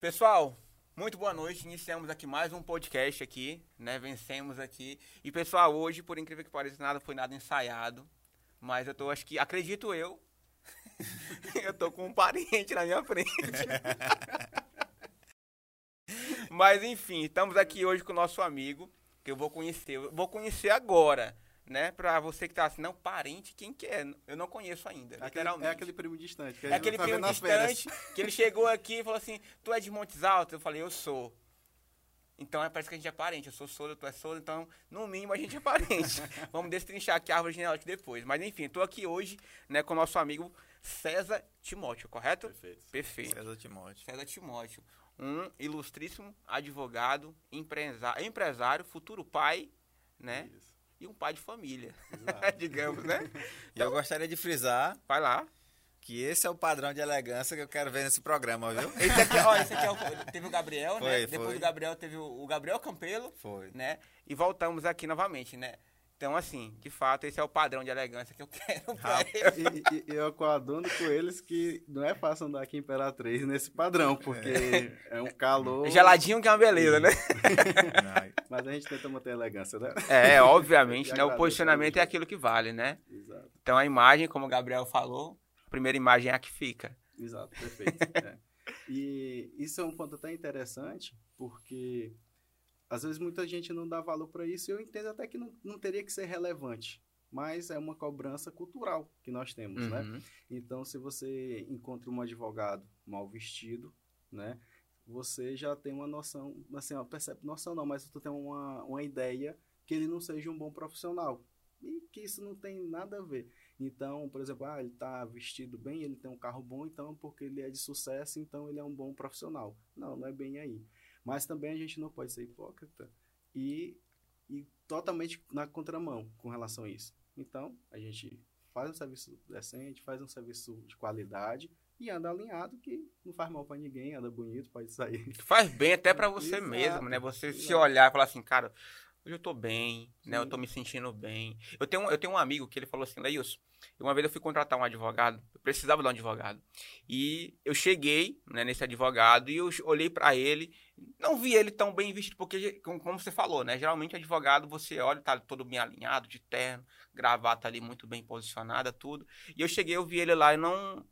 Pessoal, muito boa noite. Iniciamos aqui mais um podcast aqui, né? Vencemos aqui. E pessoal, hoje, por incrível que pareça, nada foi nada ensaiado. Mas eu tô, acho que, acredito eu, eu tô com um parente na minha frente. Mas enfim, estamos aqui hoje com o nosso amigo, que eu vou conhecer. Eu vou conhecer agora né? Pra você que tá assim, não, parente, quem que é? Eu não conheço ainda, É aquele, literalmente. é aquele primo distante. É aquele tá primo distante que ele chegou aqui e falou assim: Tu é de Montes Altos? Eu falei: Eu sou. Então é, parece que a gente é parente. Eu sou soldo, tu é soldo, então no mínimo a gente é parente. Vamos destrinchar aqui a árvore genealógica depois. Mas enfim, tô aqui hoje né, com o nosso amigo César Timóteo, correto? Perfeito. Perfeito. César Timóteo. César Timóteo, um ilustríssimo advogado, empresa- empresário, futuro pai, né? Isso. E um pai de família, digamos, né? E eu gostaria de frisar Vai lá. que esse é o padrão de elegância que eu quero ver nesse programa, viu? Esse aqui, ó, esse aqui é o, teve o Gabriel, né? Foi, Depois foi. do Gabriel teve o, o Gabriel Campelo, Foi. né? E voltamos aqui novamente, né? Então, assim, de fato, esse é o padrão de elegância que eu quero pra eu. E, e- eu coaduno com eles que não é fácil andar aqui em Imperatriz nesse padrão, porque é um calor. Geladinho que é uma beleza, né? Não, Mas a gente tenta manter a elegância, né? É, obviamente, E né? O posicionamento é aquilo que vale, né? Exato. Então, a imagem, como o Gabriel falou, a primeira imagem é a que fica. Exato, perfeito. é. E isso é um ponto até interessante, porque às vezes muita gente não dá valor para isso e eu entendo até que não, não teria que ser relevante, mas é uma cobrança cultural que nós temos, né? Uhum. Então, se você encontra um advogado mal vestido, né? Você já tem uma noção, assim, ó, percebe, noção não, mas tu tem uma, uma ideia que ele não seja um bom profissional. E que isso não tem nada a ver. Então, por exemplo, ah, ele tá vestido bem, ele tem um carro bom, então porque ele é de sucesso, então ele é um bom profissional. Não, não é bem aí. Mas também a gente não pode ser hipócrita e, e totalmente na contramão com relação a isso. Então, a gente faz um serviço decente, faz um serviço de qualidade e anda alinhado que não faz mal pra ninguém, anda bonito, pode sair. Faz bem até pra você Exato, mesmo, né? Você se exato. olhar e falar assim, cara, hoje eu tô bem, né? Eu Sim. tô me sentindo bem. Eu tenho, um- eu tenho um amigo que ele falou assim, Leilson, uma vez eu fui contratar um advogado, eu precisava de um advogado. E eu cheguei, né, nesse advogado e eu olhei pra ele, não vi ele tão bem vestido, porque, como você falou, né? Geralmente advogado, você olha, tá todo bem alinhado, de terno, gravata ali muito bem posicionada, tudo. E eu cheguei, eu vi ele lá e não...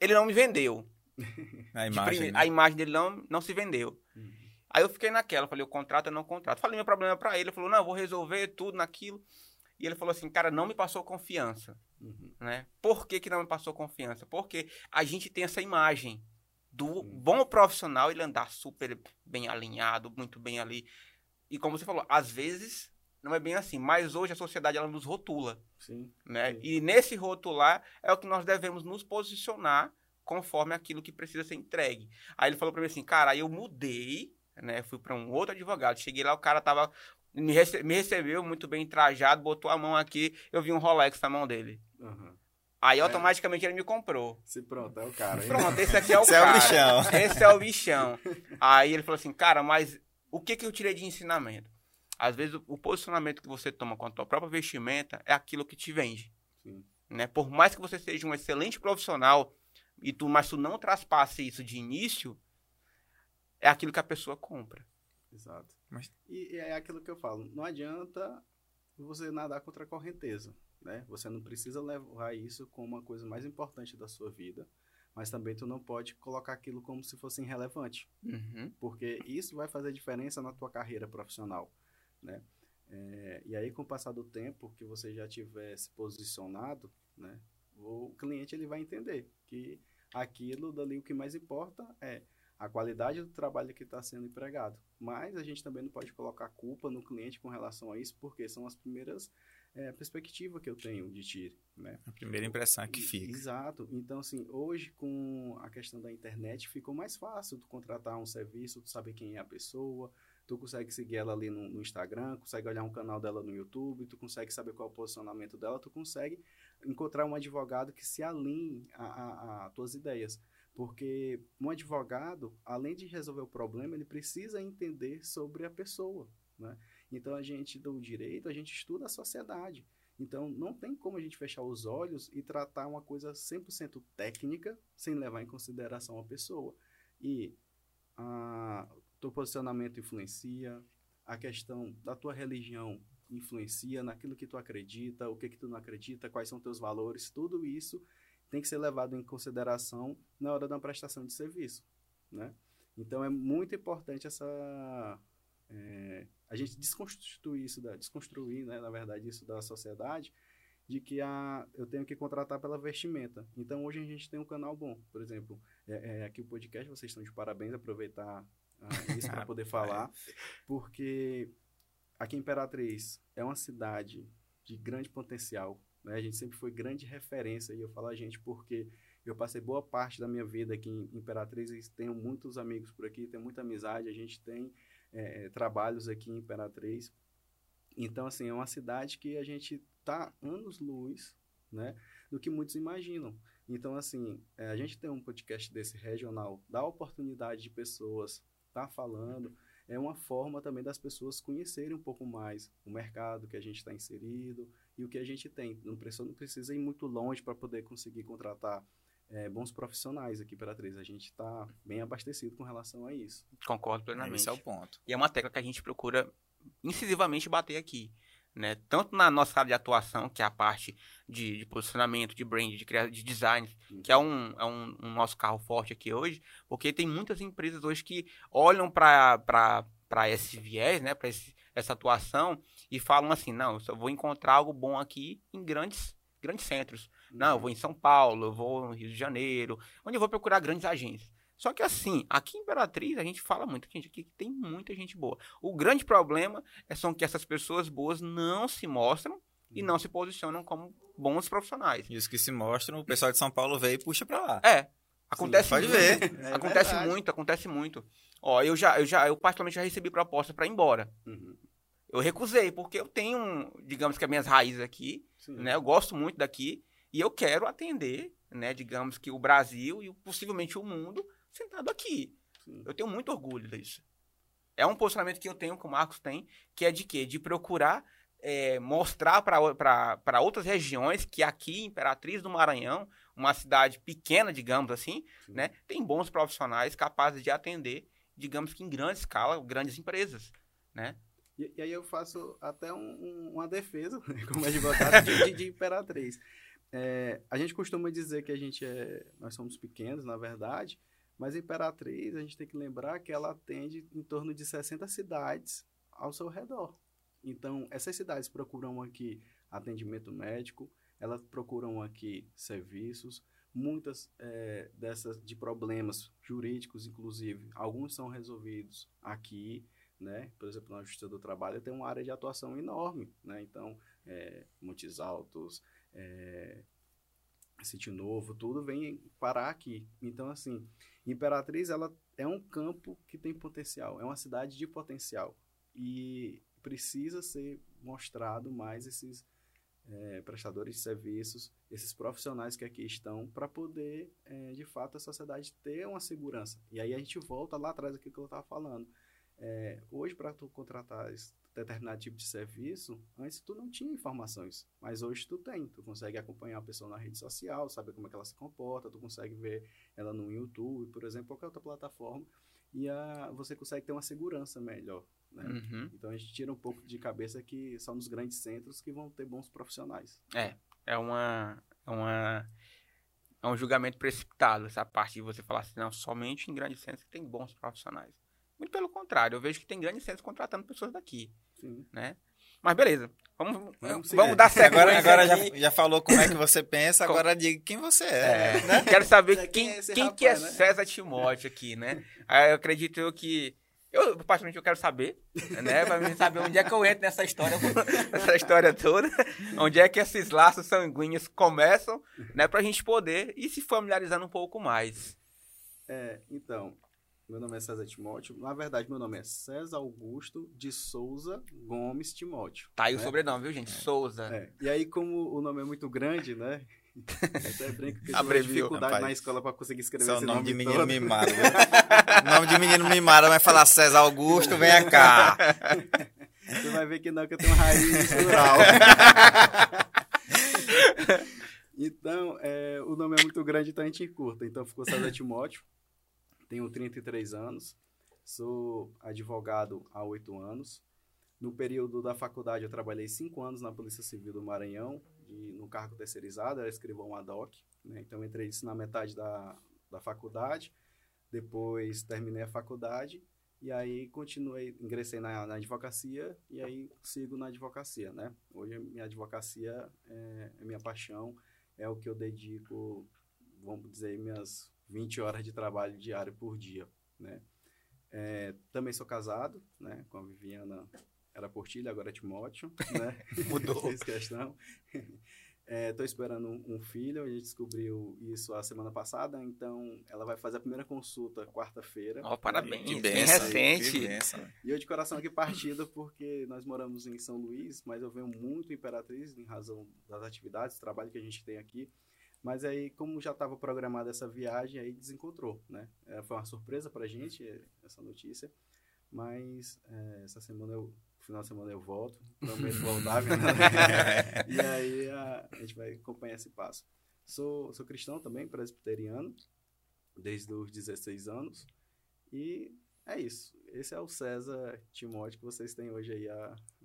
Ele não me vendeu. A imagem. né? A imagem dele não, não se vendeu. Uhum. Aí eu fiquei naquela, falei, o contrato eu não contrato. Falei meu problema pra ele, ele falou, não, eu vou resolver tudo naquilo. E ele falou assim, cara, não me passou confiança, Uhum. né? Por que que não me passou confiança? Porque a gente tem essa imagem do Sim. bom profissional, ele andar super bem alinhado, muito bem ali. E como você falou, às vezes não é bem assim, mas hoje a sociedade ela nos rotula, Sim. né? Sim. E nesse rotular é o que nós devemos nos posicionar conforme aquilo que precisa ser entregue. Aí ele falou pra mim assim, cara, aí eu mudei, né? Fui pra um outro advogado. Cheguei lá, o cara tava me, rece- me recebeu muito bem trajado, botou a mão aqui, eu vi um Rolex na mão dele. Uhum. Aí É. automaticamente ele me comprou. Se pronto, é o cara. hein? Pronto, esse aqui é o Esse é o cara. bichão. Esse é o bichão. Aí ele falou assim, cara, mas o que que eu tirei de ensinamento? Às vezes o, o posicionamento que você toma com a tua própria vestimenta é aquilo que te vende Sim. né? Por mais que você seja um excelente profissional e tu, mas tu não traspasse isso de início, é aquilo que a pessoa compra. Exato. Mas- E, e é aquilo que eu falo, não adianta você nadar contra a correnteza, né? Você não precisa levar isso como uma coisa mais importante da sua vida, mas também tu não pode colocar aquilo como se fosse irrelevante, Uhum. porque isso vai fazer diferença na tua carreira profissional, né? É, e aí com o passar do tempo que você já tiver se posicionado, né? O cliente ele vai entender que aquilo dali o que mais importa é a qualidade do trabalho que está sendo empregado. Mas a gente também não pode colocar culpa no cliente com relação a isso, porque são as primeiras é, perspectivas que eu tenho de ti, né? A primeira impressão é que fica. Exato. Então, assim, hoje com a questão da internet ficou mais fácil tu contratar um serviço, tu saber quem é a pessoa, tu consegue seguir ela ali no, no Instagram, consegue olhar um canal dela no YouTube, tu consegue saber qual é o posicionamento dela, tu consegue encontrar um advogado que se alinhe a tuas ideias. Porque um advogado, além de resolver o problema, ele precisa entender sobre a pessoa, né? Então, a gente do direito, a gente estuda a sociedade. Então, não tem como a gente fechar os olhos e tratar uma coisa 100% técnica sem levar em consideração a pessoa. E a teu posicionamento influencia, a questão da tua religião influencia naquilo que tu acredita, o que que tu não acredita, quais são teus valores, tudo isso tem que ser levado em consideração na hora da prestação de serviço, né? Então é muito importante essa é, a gente desconstruir isso da desconstruir, né, na verdade isso da sociedade, de que a, eu tenho que contratar pela vestimenta. Então hoje a gente tem um canal bom, por exemplo, é, é, aqui o podcast vocês estão de parabéns, aproveitar ah, isso para poder falar, porque aqui em Imperatriz é uma cidade de grande potencial, né? A gente sempre foi grande referência e eu falo a gente porque eu passei boa parte da minha vida aqui em Imperatriz e tenho muitos amigos por aqui, tenho muita amizade, a gente tem é, trabalhos aqui em Imperatriz. Então, assim, é uma cidade que a gente está anos-luz, né, do que muitos imaginam. Então, assim, é, a gente tem um podcast desse regional, dá oportunidade de pessoas tá falando, é uma forma também das pessoas conhecerem um pouco mais o mercado que a gente está inserido e o que a gente tem. Não precisa, não precisa ir muito longe para poder conseguir contratar é, bons profissionais aqui para a A gente está bem abastecido com relação a isso. Concordo plenamente. Esse é o ponto. E é uma tecla que a gente procura incisivamente bater aqui. Né? Tanto na nossa área de atuação, que é a parte de, de posicionamento, de brand, de, criar, de design, uhum. que é, um, é um, um, nosso carro forte aqui hoje, porque tem muitas empresas hoje que olham para esse viés, né? para essa atuação, e falam assim: não, eu só vou encontrar algo bom aqui em grandes, grandes centros. Não, eu vou em São Paulo, eu vou no Rio de Janeiro, onde eu vou procurar grandes agências. Só que assim, aqui em Imperatriz a gente fala muito, gente, aqui tem muita gente boa. O grande problema é são que essas pessoas boas não se mostram e não se posicionam como bons profissionais. E os que se mostram, o pessoal de São Paulo veio e puxa para lá. É. Acontece Sim, pode muito, ver. É acontece verdade. muito, acontece muito. Ó, eu já, eu já, eu particularmente já recebi proposta para ir embora. Uhum. Eu recusei, porque eu tenho, digamos que as minhas raízes aqui, Sim. né? Eu gosto muito daqui. E eu quero atender, né, digamos que o Brasil e possivelmente o mundo sentado aqui. Sim. Eu tenho muito orgulho disso. É um posicionamento que eu tenho, que o Marcos tem, que é de quê? De procurar é, mostrar para outras regiões que aqui, Imperatriz do Maranhão, uma cidade pequena, digamos assim, né, tem bons profissionais capazes de atender, digamos que em grande escala, grandes empresas, né? E, e aí eu faço até um, um, uma defesa, como advogado de, de, de Imperatriz. É, a gente costuma dizer que a gente é, nós somos pequenos, na verdade, mas Imperatriz, a gente tem que lembrar que ela atende em torno de 60 cidades ao seu redor. Então, essas cidades procuram aqui atendimento médico, elas procuram aqui serviços, muitas é, dessas de problemas jurídicos, inclusive, alguns são resolvidos aqui, né? Por exemplo, na Justiça do Trabalho tem uma área de atuação enorme, né? Então, é, Montes Altos, é, Sítio Novo, tudo vem parar aqui. Então, assim, Imperatriz ela é um campo que tem potencial, é uma cidade de potencial e precisa ser mostrado mais esses é, prestadores de serviços, esses profissionais que aqui estão, para poder, é, de fato, a sociedade ter uma segurança. E aí a gente volta lá atrás aqui que eu estava falando. É, hoje, para tu contratar determinado tipo de serviço, antes tu não tinha informações, mas hoje tu tem. Tu consegue acompanhar a pessoa na rede social, saber como é que ela se comporta, tu consegue ver ela no YouTube, por exemplo, qualquer outra plataforma, e a, você consegue ter uma segurança melhor. Né? Uhum. Então a gente tira um pouco de cabeça que são nos grandes centros que vão ter bons profissionais. É, é uma, é uma é um julgamento precipitado essa parte de você falar assim, não, somente em grandes centros que tem bons profissionais. Muito pelo contrário, eu vejo que tem grandes centros contratando pessoas daqui. Sim. Né? Mas beleza. Vamos, vamos, vamos dar sequência. Agora, agora já, já falou como é que você pensa, agora diga quem você é. é né? Quero saber quem, quem, é, quem rapaz, que é né? César Timóteo aqui, né? Aí eu acredito eu que. Eu, particularmente, eu quero saber, né? Pra saber onde é que eu entro nessa história, nessa história toda. Onde é que esses laços sanguíneos começam, né? Pra gente poder ir se familiarizando um pouco mais. É, então, meu nome é César Timóteo. Na verdade, meu nome é César Augusto de Souza Gomes Timóteo. Tá aí né? o sobrenome, viu, gente? É. Souza. É. E aí, como o nome é muito grande, né? Até brinco que eu dificuldade rapaz. na escola para conseguir escrever Seu esse nome, nome de menino todo. mimado. nome de menino mimado vai falar César Augusto, venha cá. Você vai ver que não, que eu tenho raiz rural. então, é, o nome é muito grande, então a gente encurta. Então ficou César Timóteo tenho 33 anos. Sou advogado há oito anos. No período da faculdade, eu trabalhei cinco anos na Polícia Civil do Maranhão, de, no cargo terceirizado, era escrivão ad hoc. Né? Então, entrei isso na metade da, da faculdade. Depois, terminei a faculdade e aí continuei, ingressei na, na, advocacia e aí sigo na advocacia, né? Hoje minha advocacia é, é, minha paixão, é o que eu dedico, vamos dizer, minhas 20 horas de trabalho diário por dia, né? É, também sou casado, né? Com a Viviana, era Portilha, agora é Timóteo, né? Mudou. Fez questão. Estou é, esperando um, um, filho, a gente descobriu isso a semana passada, então ela vai fazer a primeira consulta quarta-feira. Oh, parabéns, que bem recente. E eu de coração aqui partido porque nós moramos em São Luís, mas eu venho muito em Imperatriz em razão das atividades, do trabalho que a gente tem aqui. Mas aí, como já estava programada essa viagem, aí desencontrou, né? É, foi uma surpresa para a gente essa notícia, mas é, essa semana eu final de semana eu volto, prometo voltar, né? e aí a, a, gente vai acompanhar esse passo. Sou, sou cristão também, presbiteriano, desde os 16 anos, e é isso. Esse é o César Timóteo que vocês têm hoje aí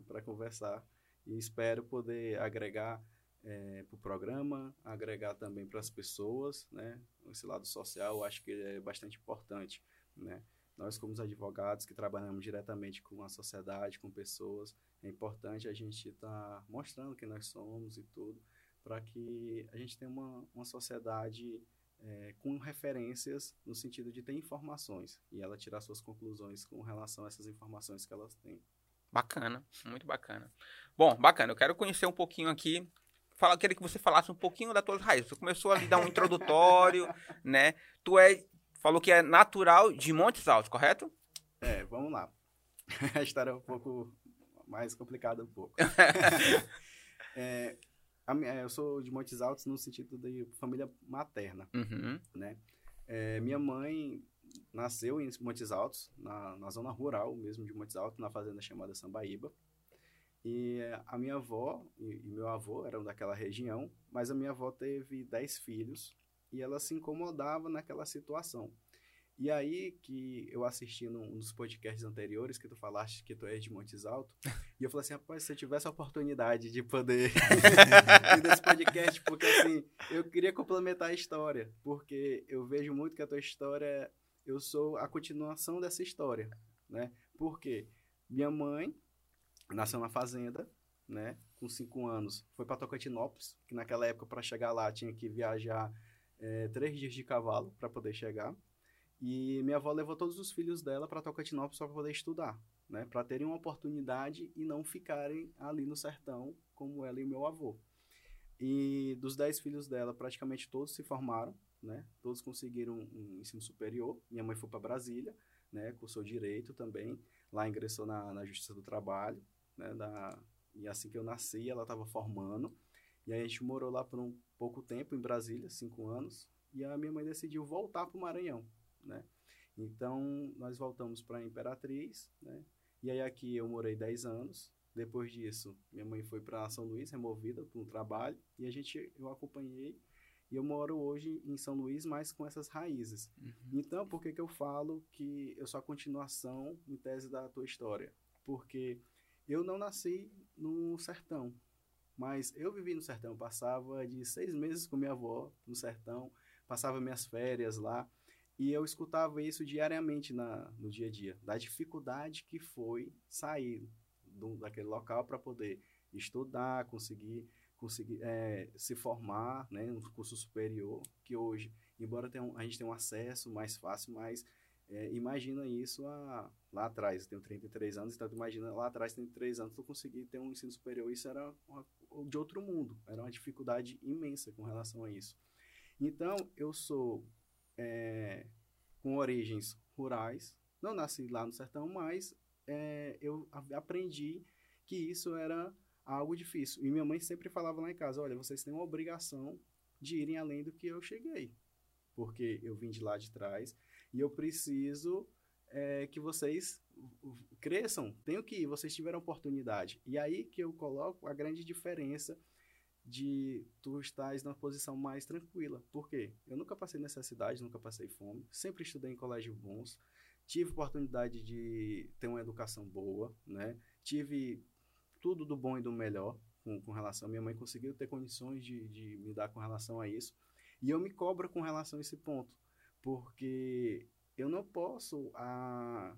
para conversar, e espero poder agregar é, para o programa, agregar também para as pessoas, né? Esse lado social, eu acho que é bastante importante, né? Nós, como advogados que trabalhamos diretamente com a sociedade, com pessoas, é importante a gente estar tá mostrando quem nós somos e tudo, para que a gente tenha uma, uma sociedade é, com referências no sentido de ter informações e ela tirar suas conclusões com relação a essas informações que elas têm. Bacana, muito bacana. Bom, bacana, eu quero conhecer um pouquinho aqui Fala, queria que você falasse um pouquinho das tuas raízes. Você começou a dar um introdutório, né? Tu é falou que é natural de Montes Altos, correto? É, vamos lá. A história é um pouco mais complicada um pouco. é, a, eu sou de Montes Altos no sentido de família materna, uhum. né? É, minha mãe nasceu em Montes Altos, na, na zona rural mesmo de Montes Altos, na fazenda chamada Sambaíba. E a minha avó e, e meu avô eram daquela região, mas a minha avó teve dez filhos e ela se incomodava naquela situação. E aí que eu assisti num dos podcasts anteriores que tu falaste que tu és de Montes Alto, e eu falei assim, rapaz, se eu tivesse a oportunidade de poder ir nesse podcast, porque assim, eu queria complementar a história, porque eu vejo muito que a tua história, eu sou a continuação dessa história, né? Porque minha mãe nasceu na fazenda, né? Com cinco anos, foi para Tocantinópolis, que naquela época para chegar lá tinha que viajar é, três dias de cavalo para poder chegar. E minha avó levou todos os filhos dela para Tocantinópolis para poder estudar, né? Para terem uma oportunidade e não ficarem ali no sertão como ela e meu avô. E dos dez filhos dela, praticamente todos se formaram, né? Todos conseguiram um ensino superior. Minha mãe foi para Brasília, né? Cursou direito também. Lá ingressou na, na Justiça do Trabalho, né? Da, e assim que eu nasci, ela estava formando. E aí a gente morou lá por um pouco tempo em Brasília, cinco anos, e a minha mãe decidiu voltar para o Maranhão, né? Então, nós voltamos para Imperatriz, né? E aí aqui eu morei 10 anos. Depois disso, minha mãe foi para São Luís, removida para um trabalho, e a gente eu acompanhei e eu moro hoje em São Luís, mas com essas raízes. Uhum. Então, por que, que eu falo que eu sou a continuação, em tese, da tua história? Porque eu não nasci no sertão, mas eu vivi no sertão, passava de seis meses com minha avó no sertão, passava minhas férias lá, e eu escutava isso diariamente na, no dia a dia, da dificuldade que foi sair do, daquele local para poder estudar, conseguir, conseguir é, se formar né, curso superior, que hoje, embora tenha um, a gente tenha um acesso mais fácil, mas é, imagina isso a, lá atrás, eu tenho 33 anos, então imagina lá atrás, 33 anos, tu conseguir ter um ensino superior, isso era uma, de outro mundo, era uma dificuldade imensa com relação a isso. Então, eu sou é, com origens rurais, não nasci lá no sertão, mas é, eu aprendi que isso era algo difícil. E minha mãe sempre falava lá em casa, olha, vocês têm uma obrigação de irem além do que eu cheguei, porque eu vim de lá de trás, e eu preciso é, que vocês cresçam, tenho que ir, vocês tiveram oportunidade. E aí que eu coloco a grande diferença de tu estás numa posição mais tranquila. Por quê? Eu nunca passei necessidade, nunca passei fome, sempre estudei em colégios bons, tive oportunidade de ter uma educação boa, né? Tive tudo do bom e do melhor com, com relação. Minha mãe conseguiu ter condições de, de me dar com relação a isso. E eu me cobro com relação a esse ponto, porque eu não posso a,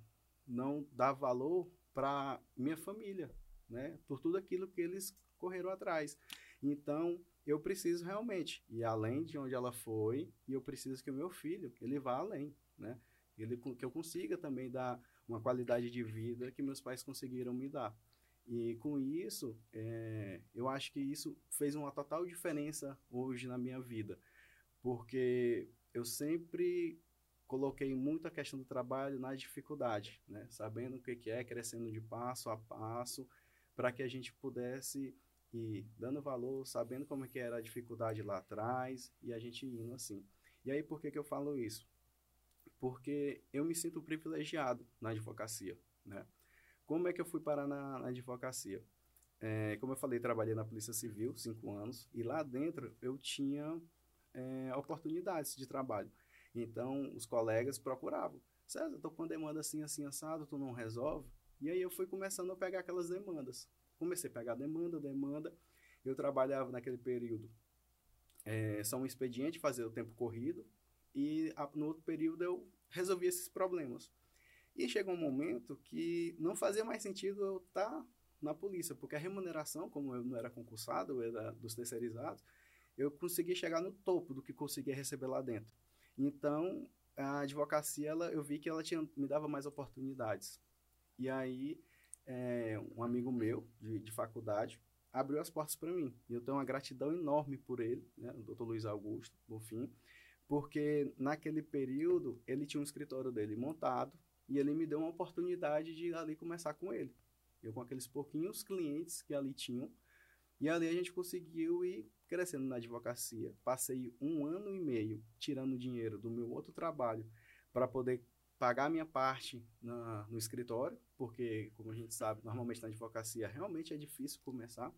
não dar valor para minha família, né? Por tudo aquilo que eles correram atrás. Então, eu preciso realmente ir além de onde ela foi e eu preciso que o meu filho, ele vá além, né? Ele, que eu consiga também dar uma qualidade de vida que meus pais conseguiram me dar. E com isso, é, eu acho que isso fez uma total diferença hoje na minha vida, porque eu sempre coloquei muito a questão do trabalho na dificuldade, né? sabendo o que é, crescendo de passo a passo, para que a gente pudesse ir dando valor, sabendo como é que era a dificuldade lá atrás, e a gente indo assim. E aí, por que, que eu falo isso? Porque eu me sinto privilegiado na advocacia, né? Como é que eu fui parar na, na advocacia? É, como eu falei, trabalhei na Polícia Civil cinco anos e lá dentro eu tinha é, oportunidades de trabalho. Então os colegas procuravam. César, tô com uma demanda assim, assim, assado, tu não resolve? E aí eu fui começando a pegar aquelas demandas. Comecei a pegar demanda, demanda. Eu trabalhava naquele período é, só um expediente, fazer o tempo corrido. E a, no outro período eu resolvia esses problemas. E chegou um momento que não fazia mais sentido eu estar tá na polícia, porque a remuneração, como eu não era concursado, eu era dos terceirizados, eu consegui chegar no topo do que conseguia receber lá dentro. Então, a advocacia, ela, eu vi que ela tinha, me dava mais oportunidades. E aí, é, um amigo meu, de, de faculdade, abriu as portas para mim. E eu tenho uma gratidão enorme por ele, né, o Dr. Luiz Augusto, fim, porque naquele período ele tinha um escritório dele montado, e ele me deu uma oportunidade de ali começar com ele. Eu com aqueles pouquinhos clientes que ali tinham. E ali a gente conseguiu ir crescendo na advocacia. Passei um ano e meio tirando dinheiro do meu outro trabalho para poder pagar a minha parte na, no escritório, porque, como a gente sabe, normalmente na advocacia realmente é difícil começar.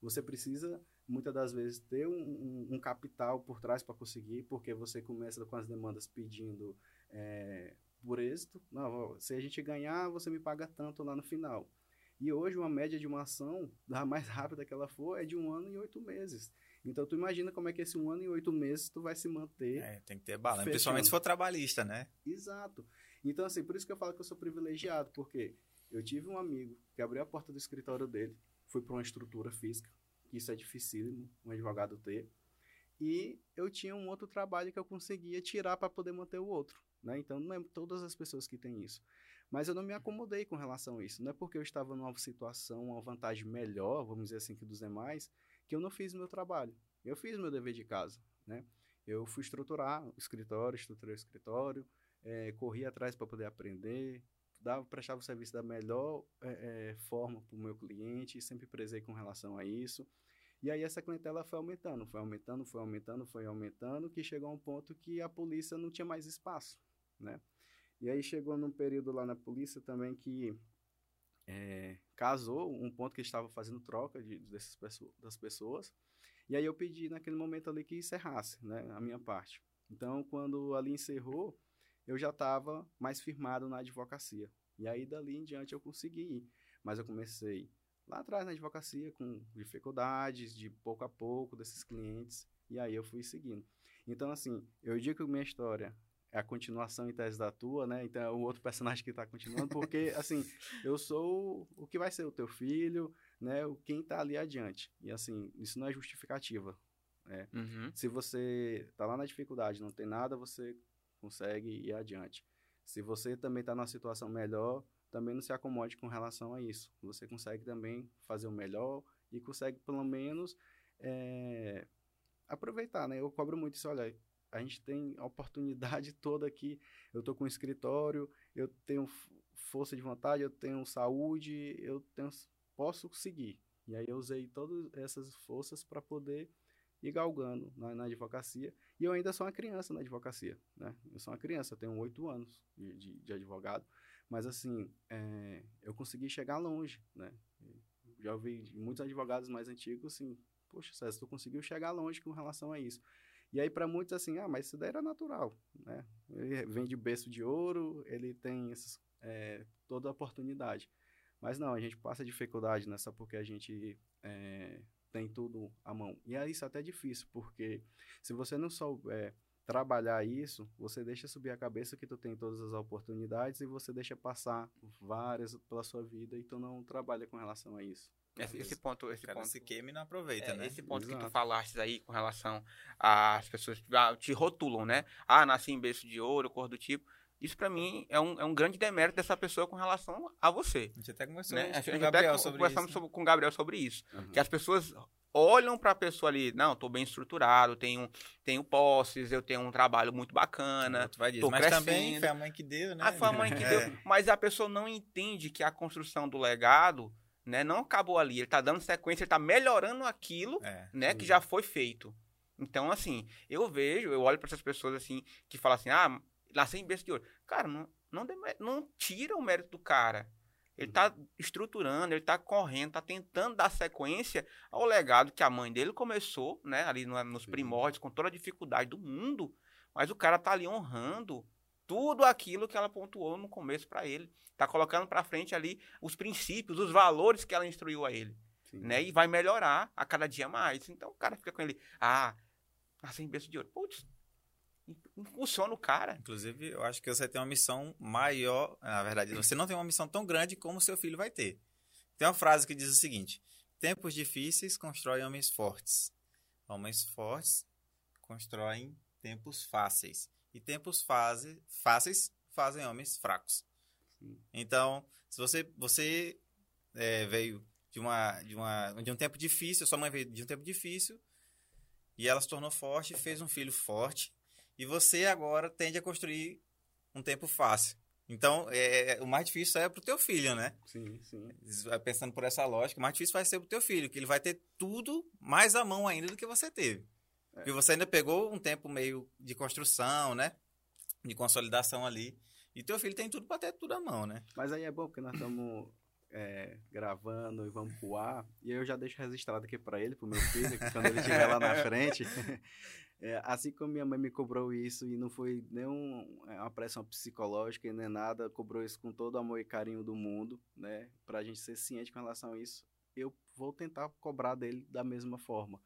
Você precisa, muitas das vezes, ter um, um, um capital por trás para conseguir, porque você começa com as demandas pedindo é, por êxito. Não, se a gente ganhar, você me paga tanto lá no final. E hoje uma média de uma ação, da mais rápida que ela for, é de um ano e oito meses. Então tu imagina como é que esse um ano e oito meses tu vai se manter. É, tem que ter bala, principalmente se for trabalhista, né? Exato. Então assim, por isso que eu falo que eu sou privilegiado, porque eu tive um amigo que abriu a porta do escritório dele, fui para uma estrutura física, que isso é dificílimo um advogado ter, e eu tinha um outro trabalho que eu conseguia tirar para poder manter o outro. Né? Então, não é todas as pessoas que têm isso. Mas eu não me acomodei com relação a isso. Não é porque eu estava numa situação, uma vantagem melhor, vamos dizer assim, que dos demais, que eu não fiz o meu trabalho. Eu fiz meu dever de casa. Né? Eu fui estruturar o escritório, estruturei o escritório, é, corri atrás para poder aprender, dava, prestava o serviço da melhor é, é, forma para o meu cliente, sempre prezei com relação a isso. E aí essa clientela foi aumentando, foi aumentando, foi aumentando, foi aumentando, que chegou a um ponto que a polícia não tinha mais espaço né? E aí chegou num período lá na polícia também que é, casou um ponto que estava fazendo troca de, dessas pessoas, das pessoas. E aí eu pedi naquele momento ali que encerrasse, né, a minha parte. Então, quando ali encerrou, eu já estava mais firmado na advocacia. E aí dali em diante eu consegui ir. Mas eu comecei lá atrás na advocacia com dificuldades de pouco a pouco desses clientes e aí eu fui seguindo. Então assim, eu digo que minha história é a continuação em tese da tua, né? Então é o outro personagem que está continuando, porque assim, eu sou o que vai ser o teu filho, né? O quem está ali adiante. E assim, isso não é justificativa. Né? Uhum. Se você está lá na dificuldade, não tem nada, você consegue ir adiante. Se você também está numa situação melhor, também não se acomode com relação a isso. Você consegue também fazer o melhor e consegue pelo menos é, aproveitar, né? Eu cobro muito isso, olha, a gente tem a oportunidade toda aqui. Eu estou com um escritório, eu tenho força de vontade, eu tenho saúde, eu tenho, posso seguir. E aí eu usei todas essas forças para poder ir galgando na, na, advocacia. E eu ainda sou uma criança na advocacia, né? Eu sou uma criança, eu tenho oito anos de, de, de, advogado. Mas, assim, é, eu consegui chegar longe, né? Já ouvi muitos advogados mais antigos, assim, poxa, César, tu conseguiu chegar longe com relação a isso. E aí, para muitos, assim, ah, mas isso daí era natural, né? Ele vem de berço de ouro, ele tem essas, é, toda a oportunidade. Mas não, a gente passa dificuldade nessa porque a gente é, tem tudo à mão. E aí isso é até difícil, porque se você não souber trabalhar isso, você deixa subir a cabeça que tu tem todas as oportunidades e você deixa passar várias pela sua vida e tu não trabalha com relação a isso. Esse, esse ponto, esse ponto se queima e não aproveita, é, né? Esse ponto que tu Exato. falaste aí com relação às pessoas que ah, te rotulam, né? Ah, nasci em berço de ouro, cor do tipo. Isso pra mim é um, é um grande demérito dessa pessoa com relação a você. A gente até conversou Né? A com gente o Gabriel até sobre conversamos isso. com o Gabriel sobre isso. Uhum. Que as pessoas olham pra pessoa ali, não, tô bem estruturado, tenho, tenho posses, eu tenho um trabalho muito bacana. Outro vai dizer, Mas também crescendo. foi a mãe que deu, né? Ah, foi a mãe que É. deu. Mas a pessoa não entende que a construção do legado, né, não acabou ali. Ele tá dando sequência, ele tá melhorando aquilo, É. né, Sim. que já foi feito. Então, assim, eu vejo, eu olho para essas pessoas assim, que falam assim, ah, nasci em berço de ouro. Cara, não, não, não tira o mérito do cara. Ele tá estruturando, ele tá correndo, tá tentando dar sequência ao legado que a mãe dele começou, né, ali no- nos primórdios, com toda a dificuldade do mundo. Mas o cara tá ali honrando tudo aquilo que ela pontuou no começo para ele. Tá colocando para frente ali os princípios, os valores que ela instruiu a ele Sim. né? E vai melhorar a cada dia mais. Então o cara fica com ele, ah, nasci em berço de ouro. Putz, não funciona o cara. Inclusive, eu acho que você tem uma missão maior. Na verdade, você não tem uma missão tão grande como seu filho vai ter. Tem uma frase que diz o seguinte: Tempos difíceis constroem homens fortes. Homens fortes constroem tempos fáceis. E tempos fase, fáceis fazem homens fracos. Então, se você, você é, veio de, uma, de, uma, de um tempo difícil, sua mãe veio de um tempo difícil, e ela se tornou forte, fez um filho forte, e você agora tende a construir um tempo fácil. Então, é, o mais difícil é pro teu filho, né? Sim, sim. Pensando por essa lógica, o mais difícil vai ser pro teu filho, que ele vai ter tudo mais à mão ainda do que você teve. É. Porque você ainda pegou um tempo meio de construção, né? De consolidação ali. E teu filho tem tudo para ter tudo à mão, né? Mas aí é bom porque nós estamos é, gravando e vamos pro ar. E eu já deixo registrado aqui para ele, pro meu filho, que quando ele estiver lá na frente. é, assim como minha mãe me cobrou isso e não foi nenhum é, uma pressão psicológica e nem nada, cobrou isso com todo o amor e carinho do mundo, né? Pra gente ser ciente com relação a isso. Eu vou tentar cobrar dele da mesma forma.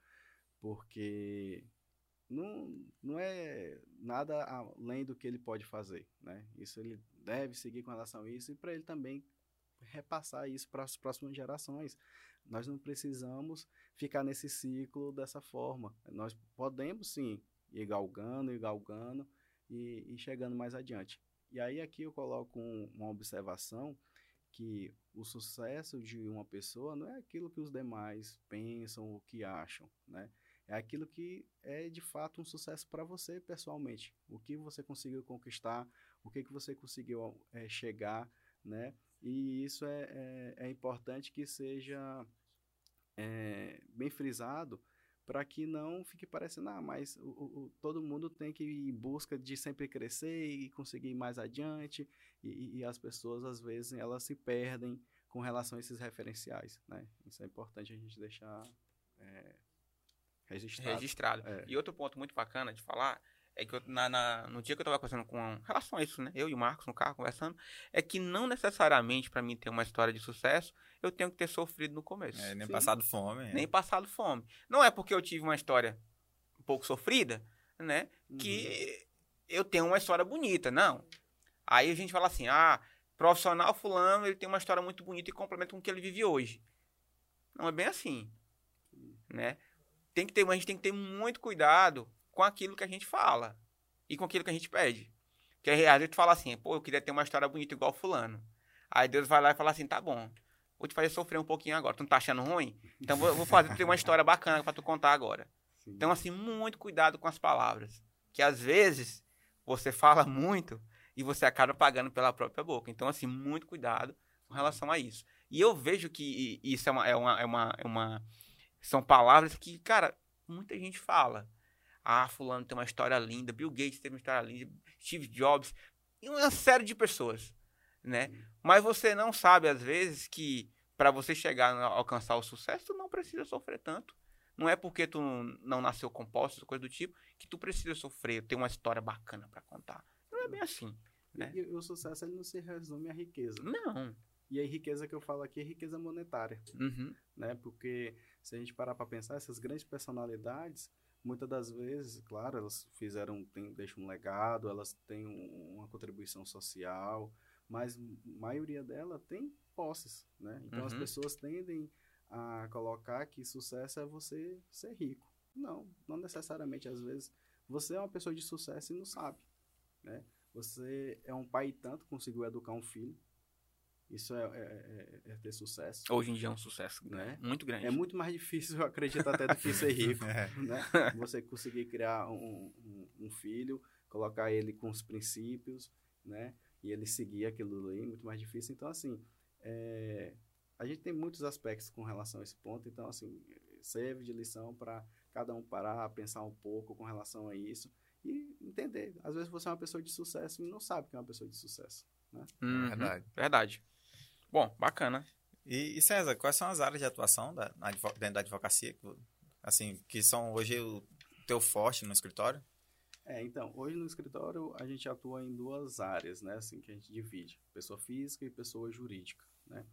Porque não, não é nada além do que ele pode fazer, né? Isso ele deve seguir com relação a isso e para ele também repassar isso para as próximas gerações. Nós não precisamos ficar nesse ciclo dessa forma. Nós podemos sim ir galgando, ir galgando e, e chegando mais adiante. E aí aqui eu coloco um- uma observação que o sucesso de uma pessoa não é aquilo que os demais pensam ou que acham, né? É aquilo que é de fato um sucesso para você pessoalmente. O que você conseguiu conquistar, o que, que você conseguiu é, chegar, né? E isso é, é, é importante que seja é, bem frisado para que não fique parecendo, ah, mas o, o- todo mundo tem que ir em busca de sempre crescer e conseguir ir mais adiante, e, e as pessoas, às vezes, elas se perdem com relação a esses referenciais, né? Isso é importante a gente deixar é, registrado. Registrado. É. E outro ponto muito bacana de falar é que eu, na, na- no dia que eu tava conversando com relação a isso, né? Eu e o Marcos no carro conversando, é que não necessariamente para mim ter uma história de sucesso, eu tenho que ter sofrido no começo. É, nem Sim. passado fome. é. Nem passado fome. Não é porque eu tive uma história um pouco sofrida, né? Que eu tenho uma história bonita, não. Aí a gente fala assim, ah, profissional fulano, ele tem uma história muito bonita e complementa com o que ele vive hoje. Não é bem assim, né? Tem que ter, a gente tem que ter muito cuidado com aquilo que a gente fala e com aquilo que a gente pede. Porque às vezes tu fala assim, pô, eu queria ter uma história bonita igual fulano. Aí Deus vai lá e fala assim, tá bom, vou te fazer sofrer um pouquinho agora. Tu não tá achando ruim? Então vou, vou fazer ter uma história bacana pra tu contar agora. Sim. Então, assim, muito cuidado com as palavras. Que às vezes você fala muito e você acaba pagando pela própria boca. Então, assim, muito cuidado com relação a isso. E eu vejo que isso é uma, é uma, é uma, é uma- São palavras que, cara, muita gente fala. Ah, fulano tem uma história linda, Bill Gates teve uma história linda, Steve Jobs, e uma série de pessoas, né? Mas você não sabe, às vezes, que para você chegar a alcançar o sucesso, tu não precisa sofrer tanto. Não é porque tu não nasceu composto, coisa do tipo, que tu precisa sofrer, ter uma história bacana para contar. Não é bem assim. Né? E, o sucesso ele não se resume à riqueza. Não. E a riqueza que eu falo aqui é riqueza monetária. Uhum. Né? Porque se a gente parar para pensar, essas grandes personalidades, muitas das vezes, claro, elas fizeram, tem, deixam um legado, elas têm um, uma contribuição social, mas a maioria dela tem posses, né? Então uhum. as pessoas tendem a colocar que sucesso é você ser rico. Não, não necessariamente. Às vezes você é uma pessoa de sucesso e não sabe, né? Você é um pai e tanto, conseguiu educar um filho. Isso é, é, é, é, ter sucesso. Hoje em dia é um sucesso né? muito grande. É muito mais difícil, eu acredito, até do que ser rico. é. né? Você conseguir criar um, um, um, filho, colocar ele com os princípios, né? E ele seguir aquilo ali, muito mais difícil. Então, assim, é, a gente tem muitos aspectos com relação a esse ponto. Então, assim, serve de lição para cada um parar, pensar um pouco com relação a isso e entender. Às vezes você é uma pessoa de sucesso e não sabe que é uma pessoa de sucesso. Né? Uhum, verdade. Verdade. Bom, bacana. E, e, César, quais são as áreas de atuação da, dentro da advocacia, assim, que são hoje o teu forte no escritório? É, então, hoje no escritório a gente atua em duas áreas, né, assim, que a gente divide, pessoa física e pessoa jurídica, né.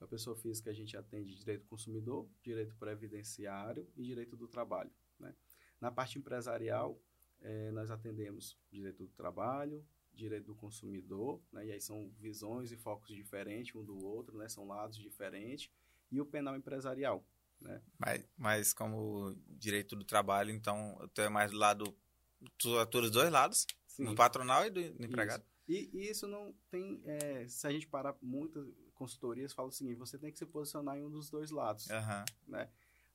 A pessoa física a gente atende direito do consumidor, direito previdenciário e direito do trabalho, né. Na parte empresarial, é, nós atendemos direito do trabalho, direito do consumidor, né? e aí são visões e focos diferentes um do outro, né? são lados diferentes, e o penal empresarial. Né? Mas, mas como direito do trabalho, então, tu é mais do lado, tu atua dos dois lados, Sim. no patronal e do, do empregado? Isso. E, e, isso não tem, é, se a gente parar, muitas consultorias falam o seguinte, você tem que se posicionar em um dos dois lados, uhum. né?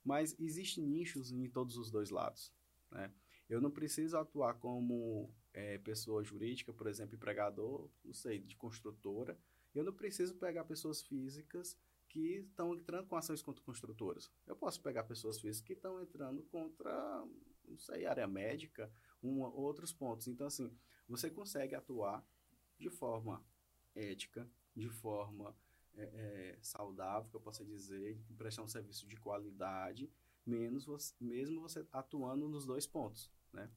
Mas existem nichos em todos os dois lados, né? Eu não preciso atuar como é, pessoa jurídica, por exemplo, empregador, não sei, de construtora. Eu não preciso pegar pessoas físicas que estão entrando com ações contra construtoras. Eu posso pegar pessoas físicas que estão entrando contra, não sei, área médica, outros pontos. Então, assim, você consegue atuar de forma ética, de forma é, é, saudável, que eu possa dizer, prestar um serviço de qualidade, menos você, mesmo você atuando nos dois pontos, né?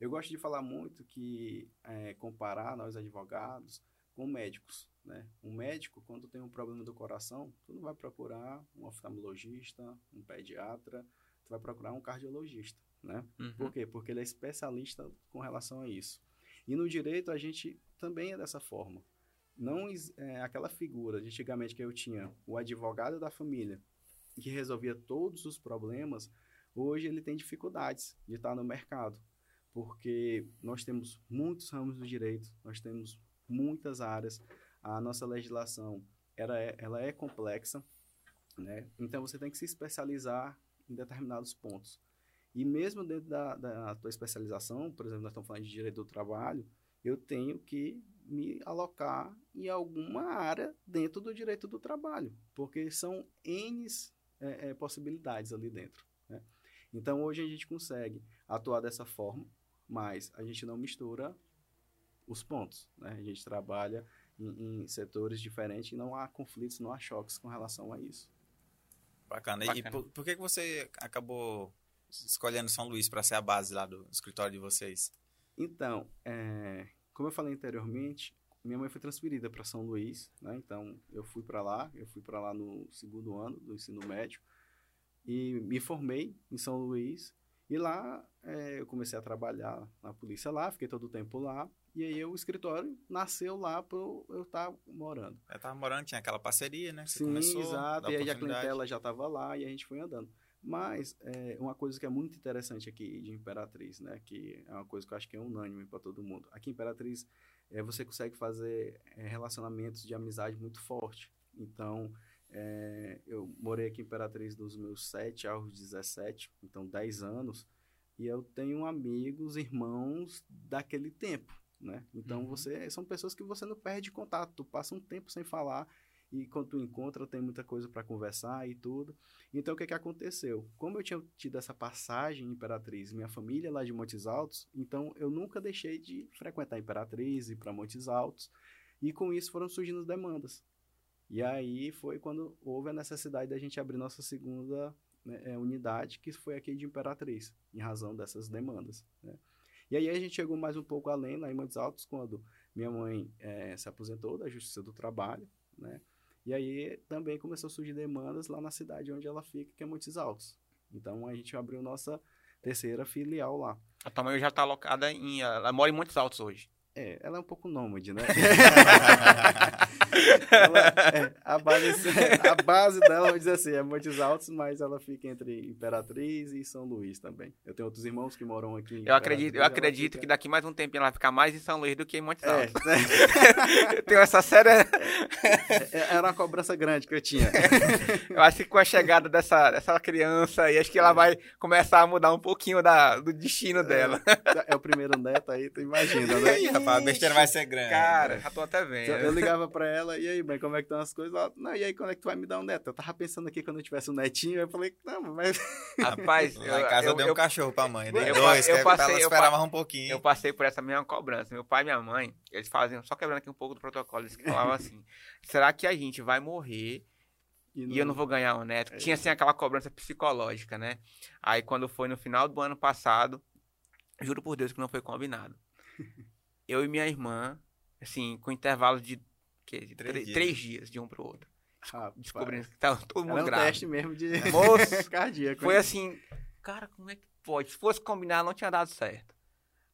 Eu gosto de falar muito que é, comparar nós advogados com médicos, né? Um médico, quando tem um problema do coração, tu não vai procurar um oftalmologista, um pediatra, tu vai procurar um cardiologista, né? Uhum. Por quê? Porque ele é especialista com relação a isso. E no direito a gente também é dessa forma. Não é, aquela figura de antigamente que eu tinha, o advogado da família, que resolvia todos os problemas, hoje ele tem dificuldades de estar no mercado, porque nós temos muitos ramos do direito, nós temos muitas áreas, a nossa legislação ela é, ela é complexa, né? então você tem que se especializar em determinados pontos. E mesmo dentro da, da tua especialização, por exemplo, nós estamos falando de direito do trabalho, eu tenho que me alocar em alguma área dentro do direito do trabalho, porque são N é, é, possibilidades ali dentro. Né? Então, hoje a gente consegue atuar dessa forma, mas a gente não mistura os pontos. Né? A gente trabalha em, em, setores diferentes e não há conflitos, não há choques com relação a isso. Bacana. Bacana. E por, por, que, que você acabou escolhendo São Luís para ser a base lá do escritório de vocês? Então, é, como eu falei anteriormente, minha mãe foi transferida para São Luís, né? Então eu fui para lá, eu fui para lá no segundo ano do ensino médio e me formei em São Luís e lá é, eu comecei a trabalhar na polícia lá, fiquei todo o tempo lá e aí o escritório nasceu lá para eu estar tá morando. Eu estava morando, tinha aquela parceria, né? Sim, começou, exato. E aí a clientela já estava lá e a gente foi andando. Mas é, uma coisa que é muito interessante aqui de Imperatriz, né? Que é uma coisa que eu acho que é unânime para todo mundo. Aqui em Imperatriz é, você consegue fazer é, relacionamentos de amizade muito forte. Então, é, eu morei aqui em Imperatriz dos meus 7 aos 17, então 10 anos, e eu tenho amigos, irmãos daquele tempo, né? Então, uhum. você são pessoas que você não perde contato, tu passa um tempo sem falar e quando tu encontra tem muita coisa para conversar e tudo. Então o que que aconteceu? Como eu tinha tido essa passagem em Imperatriz, minha família é lá de Montes Altos, então eu nunca deixei de frequentar Imperatriz e para Montes Altos. E com isso foram surgindo demandas. E aí foi quando houve a necessidade da gente abrir nossa segunda né, é, unidade, que foi aqui de Imperatriz, em razão dessas demandas. Né? E aí a gente chegou mais um pouco além, lá em Montes Altos, quando minha mãe é, se aposentou da Justiça do Trabalho, né? E aí também começou a surgir demandas lá na cidade onde ela fica, que é Montes Altos. Então a gente abriu nossa terceira filial lá. A tua mãe já está alocada em. Ela mora em Montes Altos hoje. É, ela é um pouco nômade, né? ela, é, a, base, a base dela, vamos dizer assim, é Montes Altos, mas ela fica entre Imperatriz e São Luís também. Eu tenho outros irmãos que moram aqui. eu acredito, eu acredito fica... que daqui mais um tempinho ela vai ficar mais em São Luís do que em Montes é, Altos. Né? eu tenho essa séria. É, era uma cobrança grande que eu tinha. eu acho que com a chegada dessa, dessa criança aí, acho que ela vai começar a mudar um pouquinho da, do destino dela. É, é o primeiro neto aí, tu imagina, né? a besteira vai ser grande. Cara, já tô até vendo. Eu ligava pra ela, e aí, mãe, como é que estão as coisas? Ela, não, e aí, quando é que tu vai me dar um neto? Eu tava pensando aqui quando eu tivesse um netinho, eu falei, não, mas... Rapaz, Lá em casa eu, eu dei um eu, cachorro pra mãe, dei eu, dois, eu, eu passei, ela eu, esperava um pouquinho. Eu passei por essa mesma cobrança. Meu pai e minha mãe, eles faziam, só quebrando aqui um pouco do protocolo, eles falavam assim, será que a gente vai morrer e, não... e, eu não vou ganhar um neto. É. Tinha assim aquela cobrança psicológica, né? Aí quando foi no final do ano passado, juro por Deus que não foi combinado. eu e minha irmã, assim, com intervalo de, que, de três, dias. três dias de um pro outro. Rapaz. Descobrindo que tava todo mundo Era um grave. teste mesmo de Moço, cardíaco. Foi assim, cara, como é que pode? Se fosse combinar, não tinha dado certo.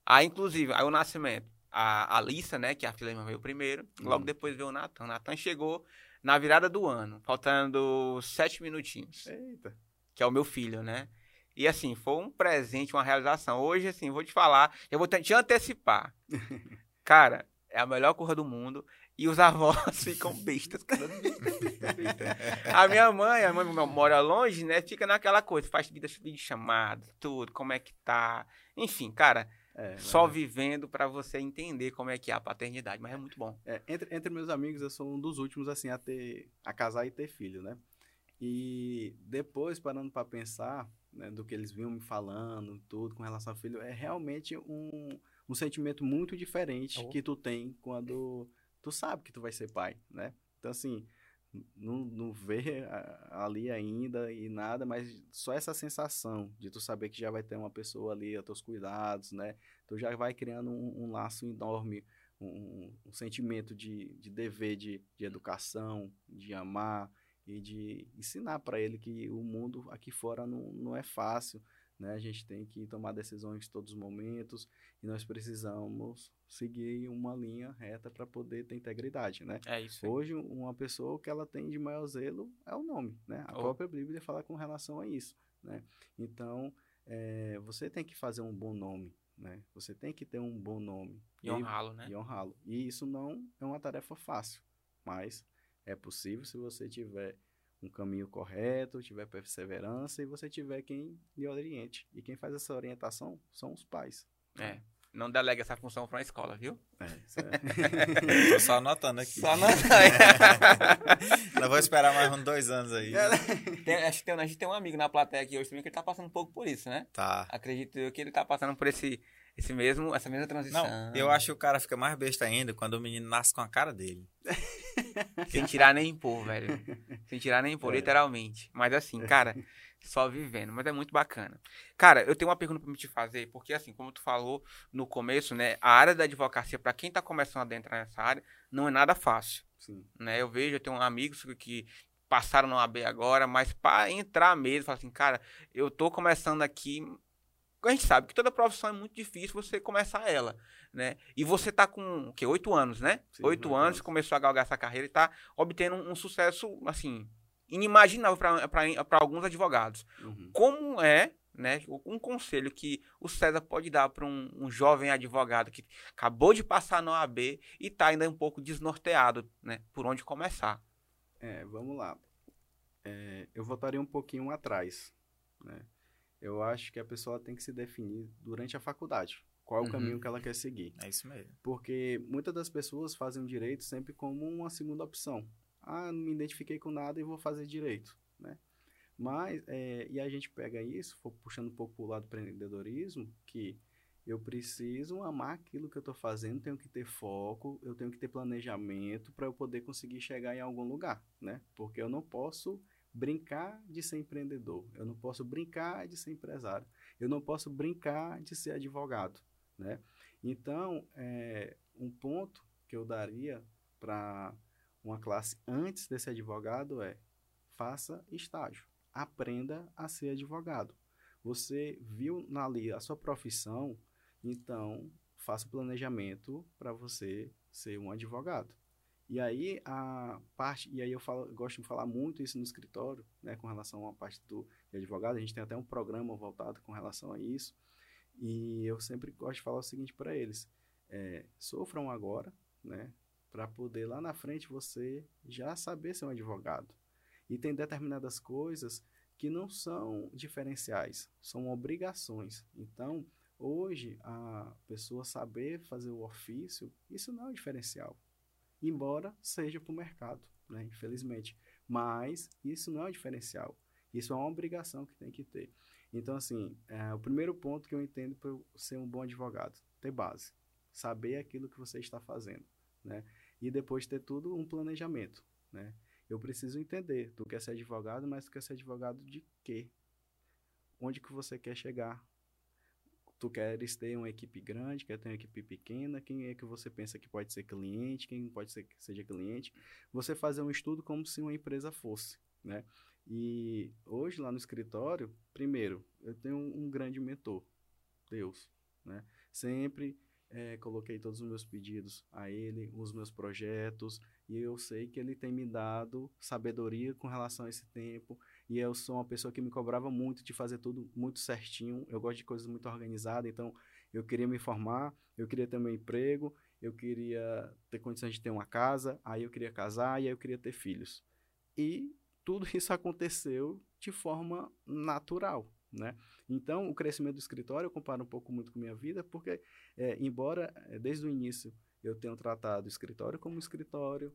Aí, inclusive, aí o nascimento, a Alissa, né, que a filha veio primeiro, logo hum. depois veio o Natan. O Natan chegou na virada do ano, faltando sete minutinhos. Eita. Que é o meu filho, né? E assim, foi um presente, uma realização. Hoje, assim, vou te falar, eu vou te antecipar. Cara, é a melhor cor do mundo. E os avós ficam bestas, cara. a minha mãe, a mãe mora longe, né? Fica naquela coisa, faz vida de chamada, tudo, como é que tá. Enfim, cara, é, só mas... vivendo para você entender como é que é a paternidade, mas é muito bom. É, entre, entre meus amigos, eu sou um dos últimos, assim, a ter, a casar e ter filho, né? E depois, parando para pensar, né, do que eles vinham me falando, tudo com relação ao filho, é realmente um, um sentimento muito diferente oh. que tu tem quando tu sabe que tu vai ser pai, né? Então, assim, não, não vê ali ainda e nada, mas só essa sensação de tu saber que já vai ter uma pessoa ali a teus cuidados, né? Tu já vai criando um, um laço enorme, um, um sentimento de, de dever, de, de educação, de amar, e de ensinar para ele que o mundo aqui fora não, não é fácil, né? A gente tem que tomar decisões em todos os momentos e nós precisamos seguir uma linha reta para poder ter integridade, né? É isso. Hoje, uma pessoa que ela tem de maior zelo é o nome, né? A oh. própria Bíblia fala com relação a isso, né? Então, é, você tem que fazer um bom nome, né? Você tem que ter um bom nome. E, e honrá-lo, né? E honrá-lo. E isso não é uma tarefa fácil, mas é possível se você tiver um caminho correto, tiver perseverança e você tiver quem lhe oriente. E quem faz essa orientação são os pais. É. Não delega essa função para uma escola, viu? É, é. Tô só anotando aqui. Só anotando. Não vou esperar mais uns dois anos aí. Tem, acho que tem, a gente tem um amigo na plateia aqui hoje também que ele tá passando um pouco por isso, né? Tá. Acredito eu que ele tá passando por esse, esse mesmo, essa mesma transição. Não, eu acho que o cara fica mais besta ainda quando o menino nasce com a cara dele. Sem tirar nem pôr, velho. Sem tirar nem pôr, é. literalmente. Mas assim, cara, só vivendo. Mas é muito bacana. Cara, eu tenho uma pergunta pra me te fazer, porque assim, como tu falou no começo, né? A área da advocacia, para quem tá começando a entrar nessa área, não é nada fácil. Sim. Né? Eu vejo, eu tenho amigos que passaram no AB agora, mas para entrar mesmo, falar assim, cara, eu tô começando aqui, a gente sabe que toda profissão é muito difícil você começar ela, né? E você tá com, o quê? Oito anos, né? Oito anos, começou a galgar essa carreira e tá obtendo um, um sucesso, assim, inimaginável para alguns advogados. Uhum. Como é, né, um conselho que o César pode dar para um, um, jovem advogado que acabou de passar no OAB e tá ainda um pouco desnorteado, né? Por onde começar? É, vamos lá. É, eu voltaria um pouquinho atrás, né? Eu acho que a pessoa tem que se definir durante a faculdade. Qual é o uhum. caminho que ela quer seguir. É isso mesmo. Porque muitas das pessoas fazem o direito sempre como uma segunda opção. Ah, não me identifiquei com nada e vou fazer direito, né? Mas, é, e a gente pega isso, puxando um pouco para o lado do empreendedorismo, que eu preciso amar aquilo que eu estou fazendo, tenho que ter foco, eu tenho que ter planejamento para eu poder conseguir chegar em algum lugar, né? Porque eu não posso brincar de ser empreendedor, eu não posso brincar de ser empresário, eu não posso brincar de ser advogado, né? Então, é, um ponto que eu daria para uma classe antes desse advogado é faça estágio, aprenda a ser advogado. Você viu ali a sua profissão, então faça o planejamento para você ser um advogado. E aí a parte, e aí eu falo, eu gosto de falar muito isso no escritório, né, com relação à parte do advogado, a gente tem até um programa voltado com relação a isso. E eu sempre gosto de falar o seguinte para eles: é, sofram agora, né, para poder lá na frente você já saber ser um advogado. E tem determinadas coisas que não são diferenciais, são obrigações. Então, hoje, a pessoa saber fazer o ofício, isso não é um diferencial. Embora seja para o mercado, né? infelizmente. Mas isso não é um diferencial. Isso é uma obrigação que tem que ter. Então, assim, é, o primeiro ponto que eu entendo para ser um bom advogado, ter base. Saber aquilo que você está fazendo, né? E depois ter tudo um planejamento, né? Eu preciso entender, tu quer ser advogado, mas tu quer ser advogado de quê? Onde que você quer chegar? Tu queres ter uma equipe grande, quer ter uma equipe pequena? Quem é que você pensa que pode ser cliente? Quem pode ser que seja cliente? Você fazer um estudo como se uma empresa fosse, né? E hoje lá no escritório, primeiro, eu tenho um, grande mentor, Deus, né? Sempre é, coloquei todos os meus pedidos a ele, os meus projetos, e eu sei que ele tem me dado sabedoria com relação a esse tempo. E eu sou uma pessoa que me cobrava muito de fazer tudo muito certinho. Eu gosto de coisas muito organizadas, então eu queria me formar, eu queria ter meu emprego, eu queria ter condições de ter uma casa, aí eu queria casar e aí eu queria ter filhos. E tudo isso aconteceu de forma natural, né? Então, o crescimento do escritório eu comparo um pouco muito com minha vida, porque, é, embora é, desde o início eu tenho tratado escritório como escritório,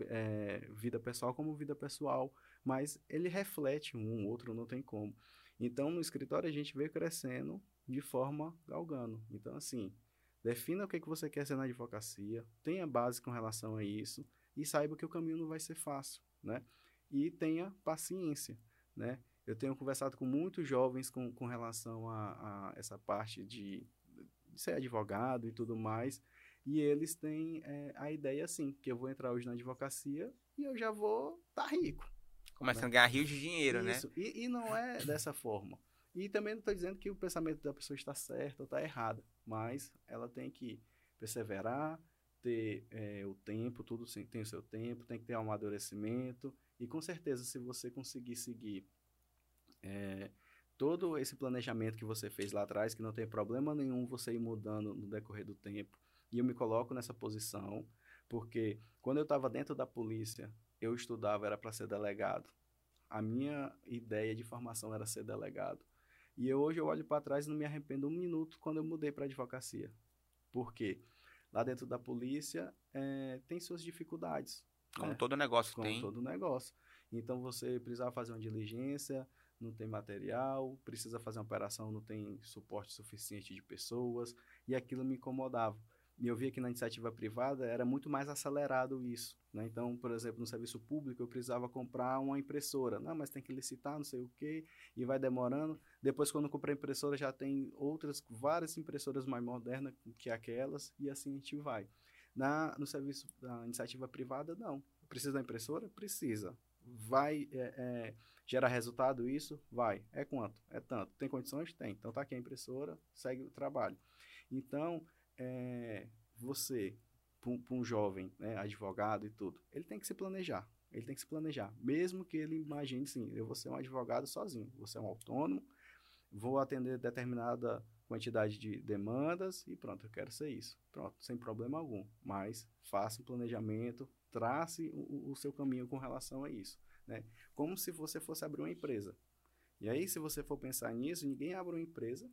é, vida pessoal como vida pessoal, mas ele reflete um, outro, não tem como. Então, no escritório a gente veio crescendo de forma galgando. Então, assim, defina o que, que você quer ser na advocacia, tenha base com relação a isso e saiba que o caminho não vai ser fácil, né? E tenha paciência, né? Eu tenho conversado com muitos jovens com, com relação a, a essa parte de, de ser advogado e tudo mais, e eles têm é, a ideia assim, que eu vou entrar hoje na advocacia e eu já vou estar tá rico. Começando né? a ganhar rios de dinheiro, né? Isso. né? E, e não é dessa forma. E também não estou dizendo que o pensamento da pessoa está certo ou está errado, mas ela tem que perseverar, ter é, o tempo, tudo tem o seu tempo, tem que ter um amadurecimento. E com certeza, se você conseguir seguir é, todo esse planejamento que você fez lá atrás, que não tem problema nenhum você ir mudando no decorrer do tempo, e eu me coloco nessa posição, porque quando eu estava dentro da polícia, eu estudava, era para ser delegado. A minha ideia de formação era ser delegado. E eu, hoje eu olho para trás e não me arrependo um minuto quando eu mudei para advocacia. Por quê? Lá dentro da polícia é, tem suas dificuldades. Como né? todo negócio Como tem. Como todo negócio. Então você precisava fazer uma diligência, não tem material, precisa fazer uma operação, não tem suporte suficiente de pessoas, e aquilo me incomodava. E eu via que na iniciativa privada era muito mais acelerado isso. Né? Então, por exemplo, no serviço público, eu precisava comprar uma impressora. Não, mas tem que licitar, não sei o quê, e vai demorando. Depois, quando eu comprei a impressora, já tem outras, várias impressoras mais modernas que aquelas, e assim a gente vai. Na, no serviço da iniciativa privada, não. Precisa da impressora? Precisa. Vai é, é, gerar resultado isso? Vai. É quanto? É tanto. Tem condições? Tem. Então tá aqui a impressora, segue o trabalho. Então, é, você, para um jovem, né, advogado e tudo, ele tem que se planejar. Ele tem que se planejar. Mesmo que ele imagine, sim, eu vou ser um advogado sozinho, você é um autônomo, vou atender determinada quantidade de demandas e pronto, eu quero ser isso. Pronto, sem problema algum. Mas faça um planejamento, trace o, o seu caminho com relação a isso. Né? Como se você fosse abrir uma empresa. E aí, se você for pensar nisso, ninguém abre uma empresa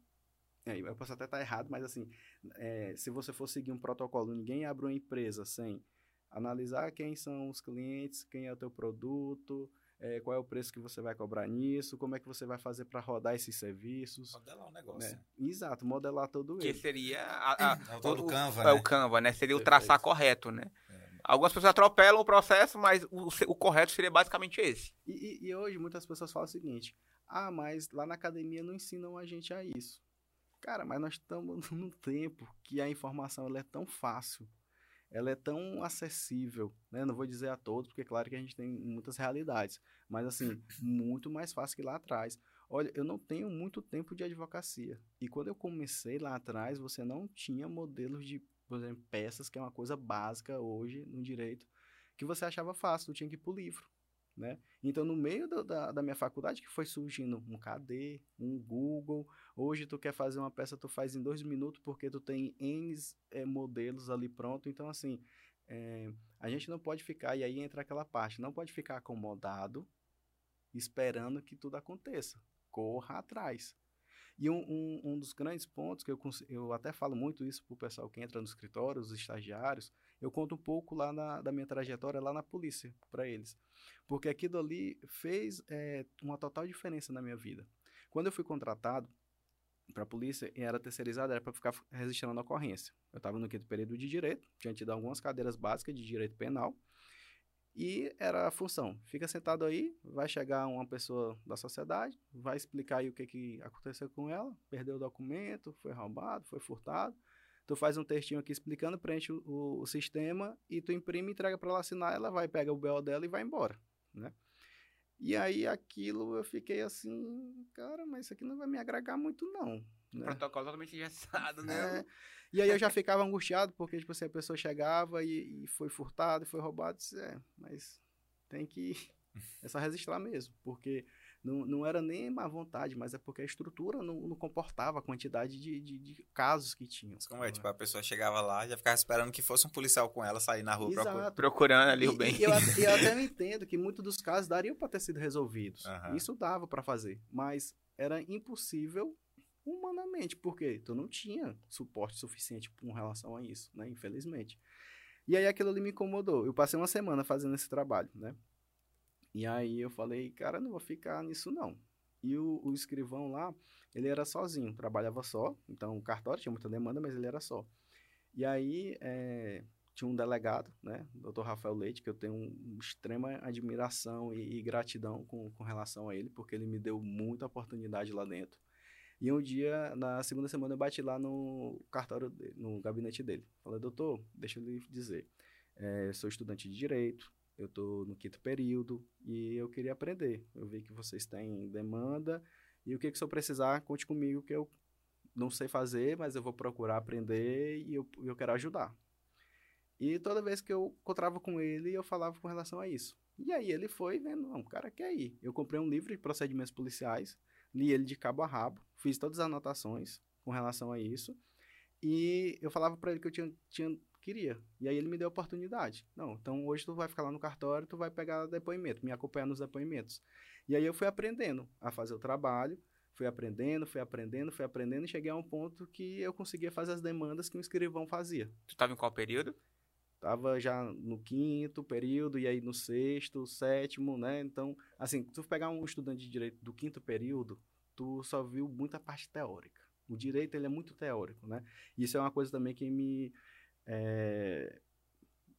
é, eu posso até estar errado, mas assim, é, se você for seguir um protocolo, ninguém abre uma empresa sem analisar quem são os clientes, quem é o teu produto, é, qual é o preço que você vai cobrar nisso, como é que você vai fazer para rodar esses serviços. Modelar o negócio. Né? Exato, modelar todo que ele. Que seria a, a, é o tal do Canva, é né? o Canva, né? Seria o traçar correto, né? É, Algumas pessoas atropelam o processo, mas o, o correto seria basicamente esse. E, e, e, hoje muitas pessoas falam o seguinte: ah, mas lá na academia não ensinam a gente a isso. Cara, mas nós estamos num tempo que a informação ela é tão fácil, ela é tão acessível, né? Não vou dizer a todos, porque claro que a gente tem muitas realidades, mas assim, muito mais fácil que lá atrás. Olha, eu não tenho muito tempo de advocacia. E quando eu comecei lá atrás, você não tinha modelos de por exemplo, peças, que é uma coisa básica hoje no direito, que você achava fácil, tu tinha que ir pro livro, né? Então, no meio do, da, da minha faculdade, que foi surgindo um KD, um Google, hoje tu quer fazer uma peça, tu faz em dois minutos, porque tu tem N é, modelos ali pronto, então, assim, é, a gente não pode ficar, e aí entra aquela parte, não pode ficar acomodado, esperando que tudo aconteça, corra atrás, e um, um, um dos grandes pontos que eu, eu até falo muito isso para o pessoal que entra no escritório, os estagiários, eu conto um pouco lá na, da minha trajetória lá na polícia para eles. Porque aquilo ali fez é, uma total diferença na minha vida. Quando eu fui contratado para a polícia e era terceirizado, era para ficar registrando a ocorrência. Eu estava no quinto período de direito, tinha tido algumas cadeiras básicas de direito penal. E era a função. Fica sentado aí, vai chegar uma pessoa da sociedade, vai explicar aí o que, que aconteceu com ela, perdeu o documento, foi roubado, foi furtado. Tu faz um textinho aqui explicando, preenche o, o, o sistema e tu imprime, entrega para ela assinar, ela vai, pega o BO dela e vai embora, né? E aí aquilo eu fiquei assim, cara, mas isso aqui não vai me agregar muito não. Né? Protocolo totalmente engessado, né? É, e aí eu já ficava angustiado, porque, tipo assim, a pessoa chegava e, e foi furtado, foi roubado, disse, é, mas tem que... É só registrar mesmo, porque não, não era nem má vontade, mas é porque a estrutura não, não comportava a quantidade de, de, de, casos que tinham. Como é? Tipo, a pessoa chegava lá já ficava esperando que fosse um policial com ela sair na rua Exato. procurando ali e, o bem. E eu, eu até entendo que muitos dos casos dariam para ter sido resolvidos. Uhum. Isso dava para fazer, mas era impossível humanamente, porque tu não tinha suporte suficiente com relação a isso, né? Infelizmente. E aí aquilo ali me incomodou. Eu passei uma semana fazendo esse trabalho, né? E aí eu falei, cara, não vou ficar nisso não. E o, o escrivão lá, ele era sozinho, trabalhava só. Então o cartório tinha muita demanda, mas ele era só. E aí é, tinha um delegado, né, Dr. Rafael Leite, que eu tenho uma extrema admiração e, e gratidão com, com relação a ele, porque ele me deu muita oportunidade lá dentro. E um dia, na segunda semana, eu bati lá no cartório, no gabinete dele. Falei, doutor, deixa eu lhe dizer, é, sou estudante de Direito, eu estou no quinto período e eu queria aprender. Eu vi que vocês têm demanda e o que, que se eu precisar, conte comigo que eu não sei fazer, mas eu vou procurar aprender e eu, eu quero ajudar. E toda vez que eu encontrava com ele, eu falava com relação a isso. E aí ele foi vendo, não, o cara quer ir. Eu comprei um livro de procedimentos policiais, li ele de cabo a rabo, fiz todas as anotações com relação a isso. E eu falava para ele que eu tinha, tinha, queria. E aí ele me deu a oportunidade. Não, então hoje tu vai ficar lá no cartório, tu vai pegar depoimento, me acompanhar nos depoimentos. E aí eu fui aprendendo a fazer o trabalho, fui aprendendo, fui aprendendo, fui aprendendo e cheguei a um ponto que eu conseguia fazer as demandas que um escrivão fazia. Tu estava em qual período? Tava já no quinto período e aí no sexto, sétimo, né? Então, assim, se tu pegar um estudante de direito do quinto período, tu só viu muita parte teórica. O direito ele é muito teórico, né? Isso é uma coisa também que me é,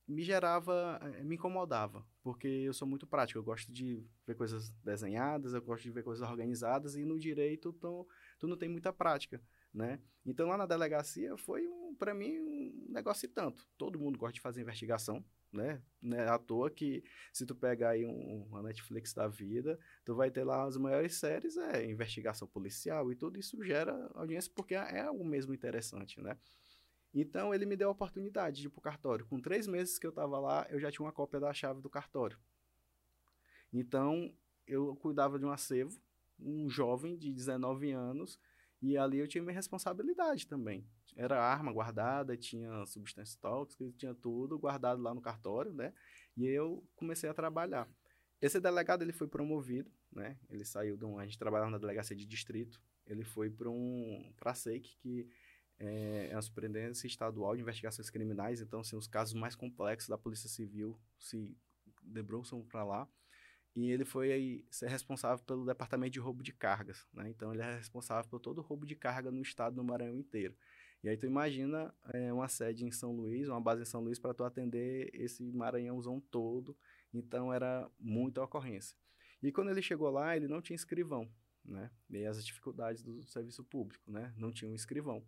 me gerava, eh, me incomodava, porque eu sou muito prático, eu gosto de ver coisas desenhadas, eu gosto de ver coisas organizadas e no direito tu, tu não tem muita prática, né? Então lá na delegacia foi um, para mim um negócio e tanto. Todo mundo gosta de fazer investigação, né? Não é à toa que se tu pegar aí um, uma Netflix da vida, tu vai ter lá as maiores séries, é investigação policial e tudo isso gera audiência porque é algo mesmo interessante, né? Então ele me deu a oportunidade de ir pro cartório. Com três meses que eu estava lá, eu já tinha uma cópia da chave do cartório. Então eu cuidava de um acervo, um jovem de 19 anos, e ali eu tinha minha responsabilidade também. Era arma guardada, tinha substâncias tóxicas, tinha tudo guardado lá no cartório, né? E eu comecei a trabalhar. Esse delegado ele foi promovido, né? Ele saiu de um, a gente trabalhava na delegacia de distrito, ele foi para um para SEIC, que é, é a Superintendência Estadual de Investigações Criminais, então assim, os casos mais complexos da Polícia Civil se debruçam para lá e ele foi aí, ser responsável pelo departamento de roubo de cargas, né? Então ele é responsável por todo o roubo de carga no estado do Maranhão inteiro. E aí tu imagina é, uma sede em São Luís, uma base em São Luís para tu atender esse Maranhãozão todo. Então era muita ocorrência. E quando ele chegou lá, ele não tinha escrivão, né? E as dificuldades do serviço público, né? Não tinha um escrivão.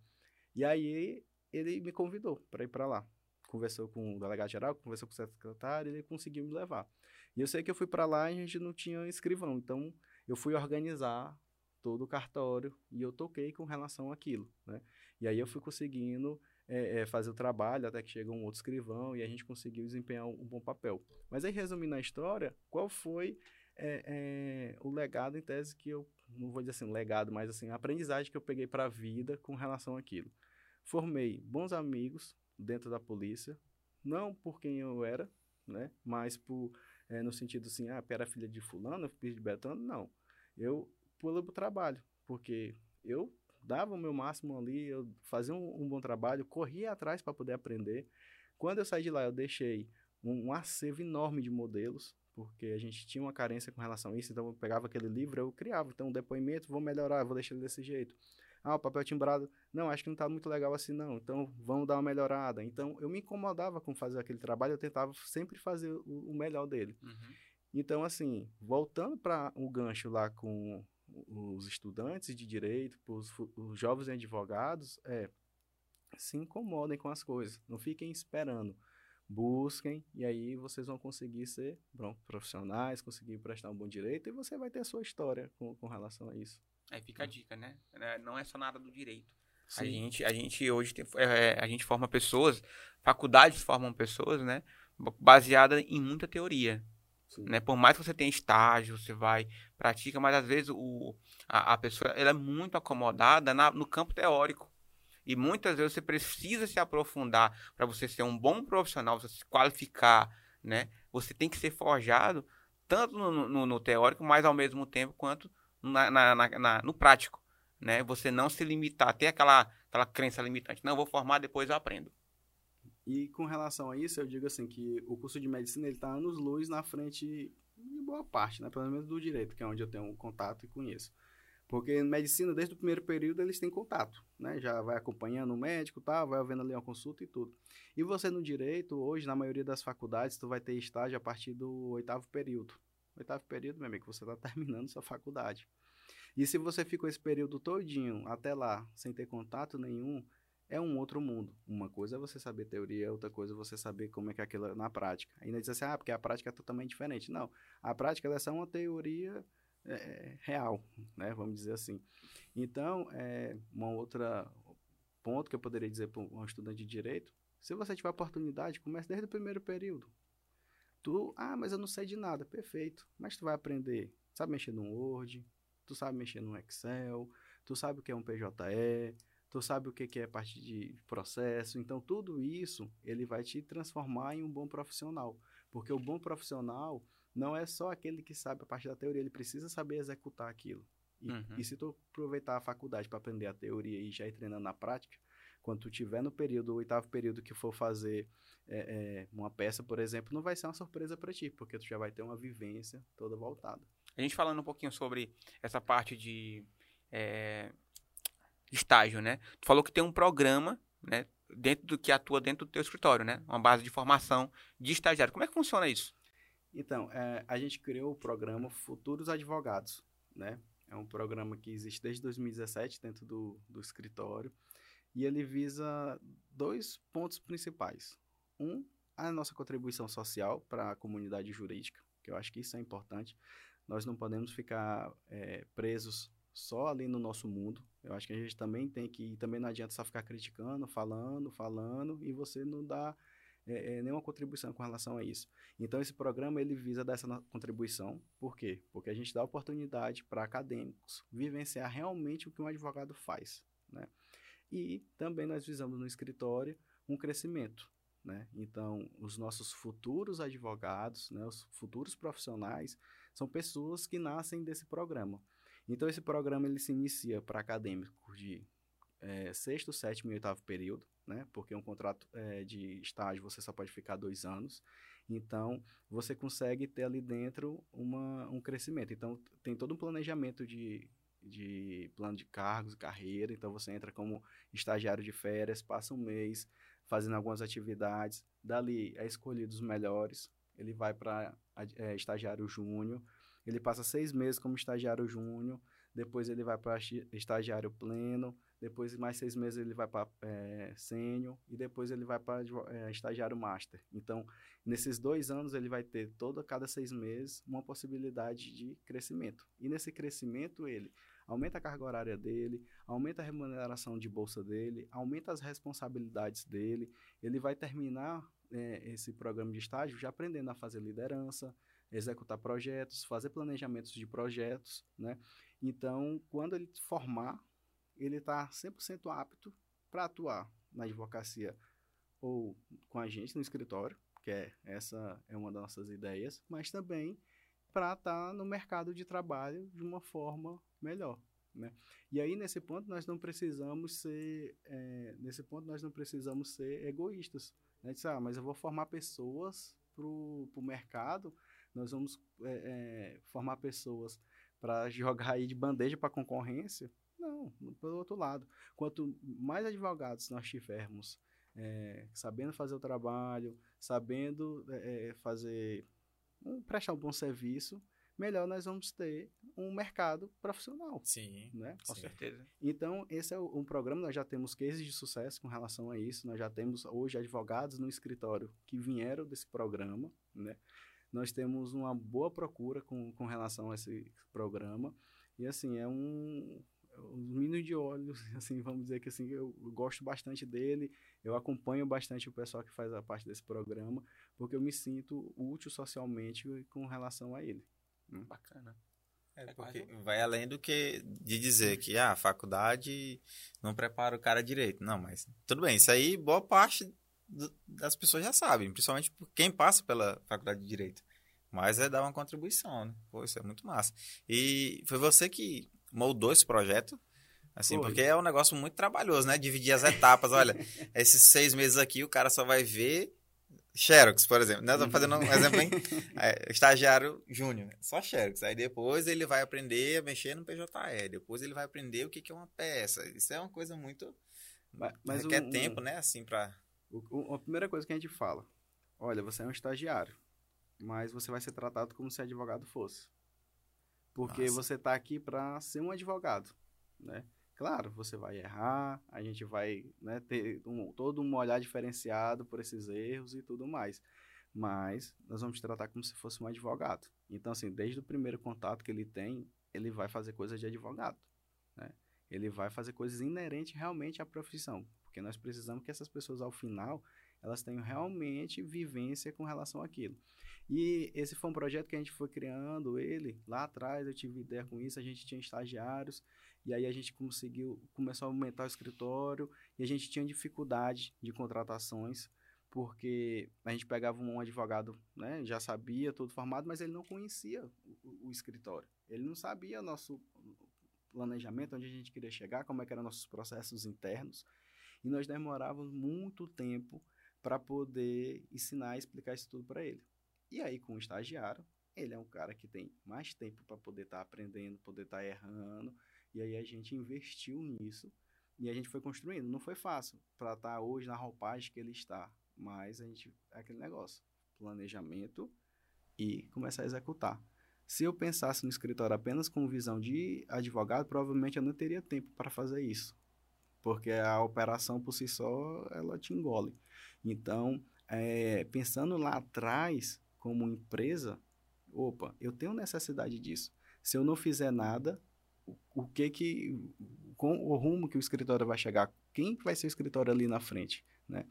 E aí ele me convidou para ir para lá. Conversou com o delegado geral, conversou com o secretário, ele conseguiu me levar. E eu sei que eu fui para lá e a gente não tinha escrivão, então eu fui organizar todo o cartório e eu toquei com relação àquilo, né? E aí eu fui conseguindo é, é, fazer o trabalho até que chegou um outro escrivão e a gente conseguiu desempenhar um, um bom papel. Mas aí, resumindo a história, qual foi é, é, o legado em tese que eu, não vou dizer assim, legado, mas assim, a aprendizagem que eu peguei para a vida com relação àquilo. Formei bons amigos dentro da polícia, não por quem eu era, né, mas por, é, no sentido assim, ah, era filha de fulano, filha de betano, não. Eu pelo trabalho, porque eu dava o meu máximo ali, eu fazia um, um bom trabalho, corria atrás para poder aprender. Quando eu saí de lá, eu deixei um, um acervo enorme de modelos, porque a gente tinha uma carência com relação a isso, então eu pegava aquele livro, eu criava, então um depoimento, vou melhorar, vou deixar ele desse jeito. Ah, o papel timbrado, não, acho que não está muito legal assim não, então vamos dar uma melhorada. Então eu me incomodava com fazer aquele trabalho, eu tentava sempre fazer o, o melhor dele. Uhum. Então, assim, voltando para o gancho lá com os estudantes de direito, os, os jovens advogados, é se incomodem com as coisas, não fiquem esperando busquem e aí vocês vão conseguir ser bom, profissionais, conseguir prestar um bom direito e você vai ter a sua história com, com relação a isso. Aí fica a dica, né? É, não é só nada do direito. A gente, a gente hoje tem, é, a gente forma pessoas, faculdades formam pessoas, né? Baseada em muita teoria. Né? Por mais que você tenha estágio, você vai, pratica, mas às vezes o, a, a pessoa ela é muito acomodada na, no campo teórico. E muitas vezes você precisa se aprofundar para você ser um bom profissional, você se qualificar, né? Você tem que ser forjado tanto no, no, no teórico, mas ao mesmo tempo quanto na, na, na, no prático, né? Você não se limitar, ter aquela, aquela crença limitante. Não, vou formar, depois eu aprendo. E com relação a isso, eu digo assim que o curso de medicina ele está anos-luz na frente de boa parte, né? Pelo menos do direito, que é onde eu tenho contato e conheço. Porque em medicina, desde o primeiro período, eles têm contato, né? Já vai acompanhando o médico, tá? vai vendo ali uma consulta e tudo. E você no direito, hoje, na maioria das faculdades, tu vai ter estágio a partir do oitavo período. Oitavo período, meu amigo, você está terminando sua faculdade. E se você ficou esse período todinho até lá, sem ter contato nenhum, é um outro mundo. Uma coisa é você saber teoria, outra coisa é você saber como é que é aquilo na prática. Ainda diz assim, ah, porque a prática é totalmente diferente. Não, a prática é só uma teoria é, é, real, né? Vamos dizer assim. Então, é, uma outra ponto que eu poderia dizer para um estudante de direito, se você tiver oportunidade, comece desde o primeiro período. Tu, ah, mas eu não sei de nada, perfeito. Mas tu vai aprender, sabe mexer no Word, tu sabe mexer no Excel, tu sabe o que é um PJE, tu sabe o que é parte de processo. Então, tudo isso, ele vai te transformar em um bom profissional. Porque o bom profissional, não é só aquele que sabe a parte da teoria, ele precisa saber executar aquilo. E, uhum. e se tu aproveitar a faculdade para aprender a teoria e já ir treinando na prática, quando tu tiver no período, o oitavo período que for fazer é, é, uma peça, por exemplo, não vai ser uma surpresa para ti, porque tu já vai ter uma vivência toda voltada. A gente falando um pouquinho sobre essa parte de é, estágio, né? Tu falou que tem um programa, né? Dentro do que atua dentro do teu escritório, né? Uma base de formação de estagiário. Como é que funciona isso? Então, é, a gente criou o programa Futuros Advogados, né? É um programa que existe desde 2017 dentro do, do escritório e ele visa dois pontos principais. Um, a nossa contribuição social para a comunidade jurídica, que eu acho que isso é importante. Nós não podemos ficar é, presos só ali no nosso mundo. Eu acho que a gente também tem que, também não adianta só ficar criticando, falando, falando e você não dá é, é, nenhuma contribuição com relação a isso. Então, esse programa ele visa dar essa contribuição. Por quê? Porque a gente dá oportunidade para acadêmicos vivenciar realmente o que um advogado faz. Né? E também nós visamos no escritório um crescimento. Né? Então, os nossos futuros advogados, né, os futuros profissionais, são pessoas que nascem desse programa. Então, esse programa ele se inicia para acadêmicos de é, sexto, sétimo e oitavo período, né? Porque um contrato é, de estágio você só pode ficar dois anos. Então, você consegue ter ali dentro uma, um crescimento. Então, tem todo um planejamento de de plano de cargos carreira. Então você entra como estagiário de férias, passa um mês fazendo algumas atividades. Dali é escolhido os melhores. Ele vai para é, estagiário júnior. Ele passa seis meses como estagiário júnior. Depois ele vai para estagiário pleno depois mais seis meses ele vai para é, sênior e depois ele vai para é, estagiário master. Então, nesses dois anos ele vai ter todo cada seis meses uma possibilidade de crescimento. E nesse crescimento ele aumenta a carga horária dele, aumenta a remuneração de bolsa dele, aumenta as responsabilidades dele. Ele vai terminar é, esse programa de estágio já aprendendo a fazer liderança, executar projetos, fazer planejamentos de projetos, né? Então, quando ele formar ele está 100% apto para atuar na advocacia ou com a gente no escritório, que é essa é uma das nossas ideias, mas também para estar tá no mercado de trabalho de uma forma melhor. Né? E aí nesse ponto nós não precisamos ser é, nesse ponto nós não precisamos ser egoístas. Né? Dizer, ah, mas eu vou formar pessoas para o mercado, nós vamos é, é, formar pessoas para jogar aí de bandeja para concorrência. Não, pelo outro lado. Quanto mais advogados nós tivermos é, sabendo fazer o trabalho, sabendo é, fazer, um, prestar um bom serviço, melhor nós vamos ter um mercado profissional. Sim, né? com sim. certeza. Então, esse é um programa, nós já temos cases de sucesso com relação a isso, nós já temos hoje advogados no escritório que vieram desse programa, né? Nós temos uma boa procura com, com relação a esse programa, e assim, é um, um menino de olhos, assim, vamos dizer que assim, eu gosto bastante dele, eu acompanho bastante o pessoal que faz a parte desse programa, porque eu me sinto útil socialmente com relação a ele. Hum. Bacana. É, é porque vai além do que de dizer que ah, a faculdade não prepara o cara direito. Não, mas tudo bem, isso aí boa parte das pessoas já sabem, principalmente quem passa pela faculdade de direito. Mas é dar uma contribuição, né? Pô, isso é muito massa. E foi você que moldou esse projeto? Assim, Foi. porque é um negócio muito trabalhoso, né? Dividir as etapas. Olha, esses seis meses aqui o cara só vai ver Xerox, por exemplo. Né? Estou fazendo um exemplo em é, estagiário júnior, né? só Xerox. Aí depois ele vai aprender a mexer no PJE, depois ele vai aprender o que, que é uma peça. Isso é uma coisa muito. Mas, mas requer um, tempo, né? Assim, para. A primeira coisa que a gente fala: olha, você é um estagiário, mas você vai ser tratado como se advogado fosse. Porque Nossa. você está aqui para ser um advogado, né? Claro, você vai errar, a gente vai né, ter um, todo um olhar diferenciado por esses erros e tudo mais. Mas nós vamos tratar como se fosse um advogado. Então, assim, desde o primeiro contato que ele tem, ele vai fazer coisas de advogado. Né? Ele vai fazer coisas inerentes realmente à profissão. Porque nós precisamos que essas pessoas, ao final, elas tenham realmente vivência com relação àquilo. E esse foi um projeto que a gente foi criando ele lá atrás, eu tive ideia com isso, a gente tinha estagiários, e aí a gente conseguiu, começou a aumentar o escritório, e a gente tinha dificuldade de contratações, porque a gente pegava um advogado, né, já sabia tudo formado, mas ele não conhecia o, o escritório. Ele não sabia nosso planejamento, onde a gente queria chegar, como é que eram nossos processos internos. E nós demorávamos muito tempo para poder ensinar e explicar isso tudo para ele. E aí, com o estagiário, ele é um cara que tem mais tempo para poder estar tá aprendendo, poder estar tá errando. E aí a gente investiu nisso e a gente foi construindo. Não foi fácil para estar tá hoje na roupagem que ele está, mas a gente é aquele negócio, planejamento e começar a executar. Se eu pensasse no escritório apenas com visão de advogado, provavelmente eu não teria tempo para fazer isso, porque a operação por si só ela te engole. Então, é, pensando lá atrás, como empresa, opa, eu tenho necessidade disso. Se eu não fizer nada, o, o que que com o rumo que o escritório vai chegar, quem vai ser o escritório ali na frente, né?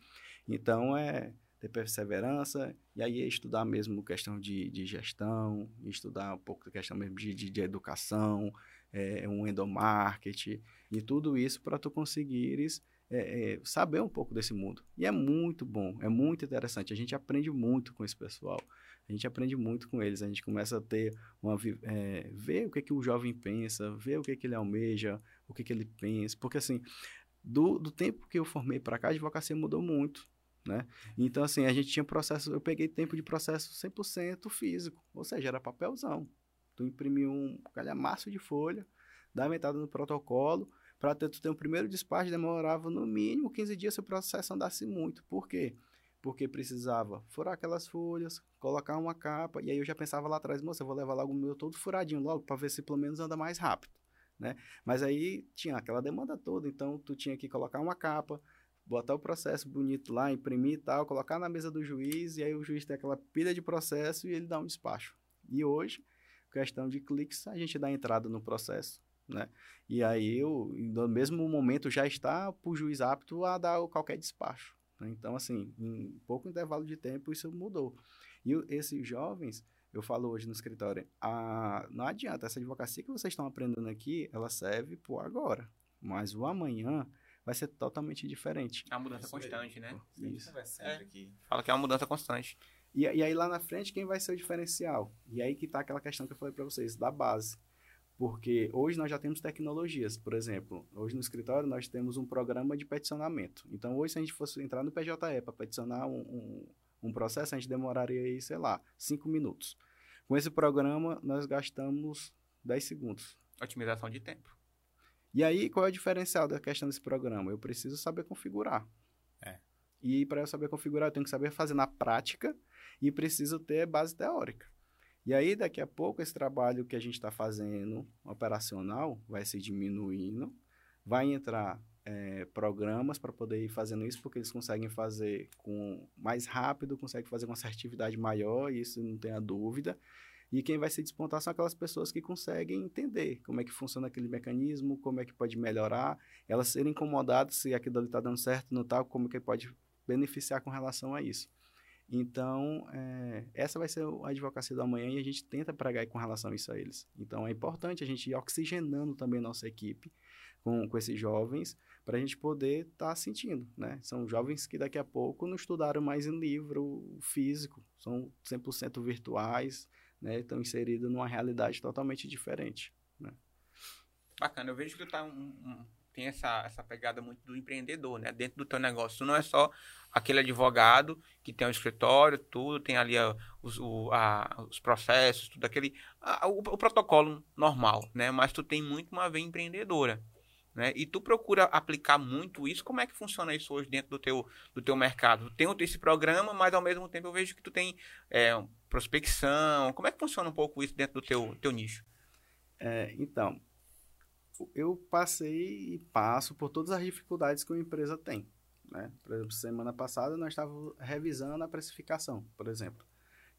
Então é ter perseverança e aí é estudar mesmo questão de, de gestão, estudar um pouco questão mesmo de, de, de educação, é, um endomarketing e tudo isso para tu conseguires é, é, saber um pouco desse mundo. E é muito bom, é muito interessante. A gente aprende muito com esse pessoal. A gente aprende muito com eles. A gente começa a ter uma é, ver o que que o jovem pensa, ver o que que ele almeja, o que que ele pensa. Porque assim, do, do tempo que eu formei para cá, a advocacia mudou muito. Né? Então, assim, a gente tinha processo, eu peguei tempo de processo 100% físico, ou seja, era papelzão. Tu imprimiu um calhamaço de folha, dava entrada no protocolo, para ter, ter um primeiro despacho demorava no mínimo 15 dias se o processo andasse muito. Por quê? Porque precisava furar aquelas folhas, colocar uma capa, e aí eu já pensava lá atrás, moça, eu vou levar logo o meu todo furadinho logo, para ver se pelo menos anda mais rápido, né? Mas aí tinha aquela demanda toda, então tu tinha que colocar uma capa, botar o processo bonito lá, imprimir e tal, colocar na mesa do juiz, e aí o juiz tem aquela pilha de processo e ele dá um despacho. E hoje, questão de cliques, a gente dá entrada no processo, né? E aí, eu, no mesmo momento, já está para o juiz apto a dar qualquer despacho. Né? Então, assim, em pouco intervalo de tempo, isso mudou. E esses jovens, eu falo hoje no escritório, a, não adianta, essa advocacia que vocês estão aprendendo aqui, ela serve por agora. Mas o amanhã vai ser totalmente diferente. É uma mudança isso constante, né? Isso. É. Fala que é uma mudança constante. E, e, aí lá na frente, quem vai ser o diferencial? E aí que está aquela questão que eu falei para vocês, da base. Porque hoje nós já temos tecnologias, por exemplo, hoje no escritório nós temos um programa de peticionamento. Então, hoje, se a gente fosse entrar no PJE para peticionar um, um, um, processo, a gente demoraria aí, sei lá, cinco minutos. Com esse programa, nós gastamos 10 segundos. Otimização de tempo. E aí, qual é o diferencial da questão desse programa? Eu preciso saber configurar. É. E para eu saber configurar, eu tenho que saber fazer na prática e preciso ter base teórica. E aí, daqui a pouco, esse trabalho que a gente está fazendo operacional vai se diminuindo, vai entrar é, programas para poder ir fazendo isso, porque eles conseguem fazer com mais rápido, conseguem fazer com assertividade maior, isso não tenha dúvida. E quem vai se despontar são aquelas pessoas que conseguem entender como é que funciona aquele mecanismo, como é que pode melhorar, elas serem incomodadas se aquilo ali está dando certo, não está, como que pode beneficiar com relação a isso. Então, é, essa vai ser a advocacia do amanhã e a gente tenta pregar com relação a isso a eles. Então, é importante a gente ir oxigenando também nossa equipe com, com esses jovens para a gente poder estar tá sentindo, né? São jovens que daqui a pouco não estudaram mais em livro físico, são 100% virtuais, né? Estão inseridos numa realidade totalmente diferente, né? Bacana, eu vejo que tá um, um tem essa, essa pegada muito do empreendedor, né? Dentro do teu negócio. Tu não é só aquele advogado que tem um escritório, tudo, tem ali a, os, o, a, os processos, tudo aquele. A, o, o, protocolo normal, né? Mas tu tem muito uma veia empreendedora. Né? E tu procura aplicar muito isso. Como é que funciona isso hoje dentro do teu, do teu mercado? Tem esse programa, mas ao mesmo tempo eu vejo que tu tem é, prospecção. Como é que funciona um pouco isso dentro do teu, teu nicho? É, então, eu passei e passo por todas as dificuldades que uma empresa tem. Né? Por exemplo, semana passada nós estávamos revisando a precificação, por exemplo.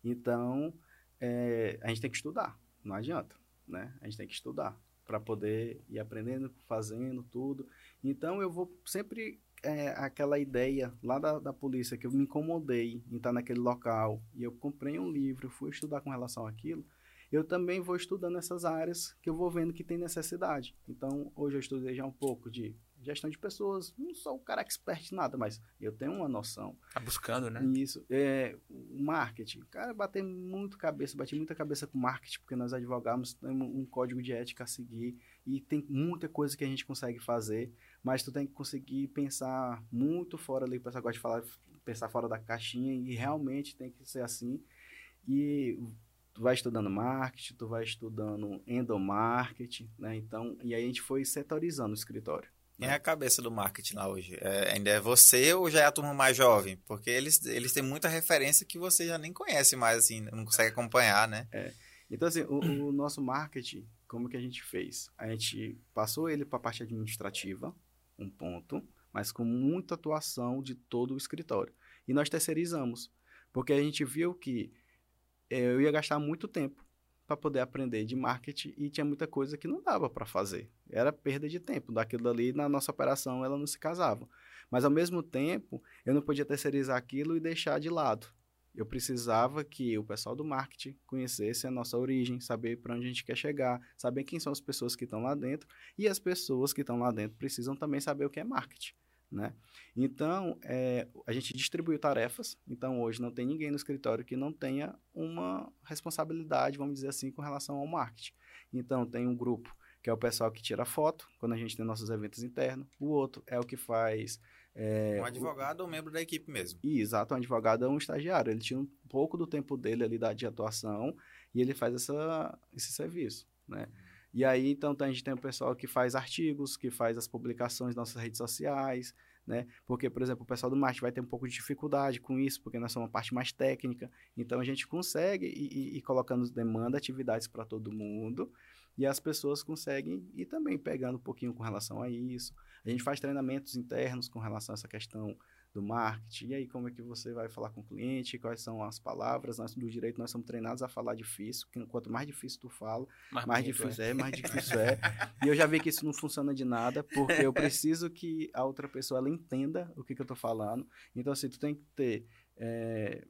Então, é, a gente tem que estudar, não adianta. Né? A gente tem que estudar para poder ir aprendendo, fazendo tudo. Então, eu vou sempre é, aquela ideia lá da, da polícia que eu me incomodei em estar naquele local e eu comprei um livro, fui estudar com relação àquilo eu também vou estudando essas áreas que eu vou vendo que tem necessidade. Então, hoje eu estudei já um pouco de gestão de pessoas, não sou o cara expert em nada, mas eu tenho uma noção. Tá buscando, né? Isso. É, marketing. Cara, batei muito cabeça, bati muita cabeça com marketing, porque nós advogamos, temos um código de ética a seguir e tem muita coisa que a gente consegue fazer, mas tu tem que conseguir pensar muito fora ali, o pessoal gosta de falar, pensar fora da caixinha e realmente tem que ser assim. E tu vai estudando marketing, tu vai estudando endomarketing, né? Então, e aí a gente foi setorizando o escritório. Quem é a cabeça do marketing lá hoje? É, ainda é você ou já é a turma mais jovem? Porque eles, eles têm muita referência que você já nem conhece mais, assim, não consegue acompanhar, né? É. Então, assim, o, o nosso marketing, como que a gente fez? A gente passou ele para a parte administrativa, um ponto, mas com muita atuação de todo o escritório. E nós terceirizamos, porque a gente viu que eu ia gastar muito tempo para poder aprender de marketing e tinha muita coisa que não dava para fazer. Era perda de tempo. Daquilo ali, na nossa operação, ela não se casava. Mas, ao mesmo tempo, eu não podia terceirizar aquilo e deixar de lado. Eu precisava que o pessoal do marketing conhecesse a nossa origem, saber para onde a gente quer chegar, saber quem são as pessoas que estão lá dentro e as pessoas que estão lá dentro precisam também saber o que é marketing. Né? Então, é, a gente distribuiu tarefas. Então, hoje não tem ninguém no escritório que não tenha uma responsabilidade, vamos dizer assim, com relação ao marketing. Então, tem um grupo que é o pessoal que tira foto quando a gente tem nossos eventos internos. O outro é o que faz. É, um advogado o... ou um membro da equipe mesmo. Exato, um advogado é um estagiário. Ele tira um pouco do tempo dele ali da, de atuação e ele faz essa, esse serviço. Né? E aí, então, a gente tem o pessoal que faz artigos, que faz as publicações nas nossas redes sociais, né? Porque, por exemplo, o pessoal do marketing vai ter um pouco de dificuldade com isso, porque nós somos uma parte mais técnica. Então, a gente consegue ir, ir colocando demanda, atividades para todo mundo, e as pessoas conseguem ir também pegando um pouquinho com relação a isso. A gente faz treinamentos internos com relação a essa questão do marketing. E aí, como é que você vai falar com o cliente? Quais são as palavras? Nós do direito nós somos treinados a falar difícil. Quanto mais difícil tu fala, mais, mais difícil é. é, mais difícil é. E eu já vi que isso não funciona de nada, porque eu preciso que a outra pessoa ela entenda o que, que eu estou falando. Então, assim, tu tem que ter é,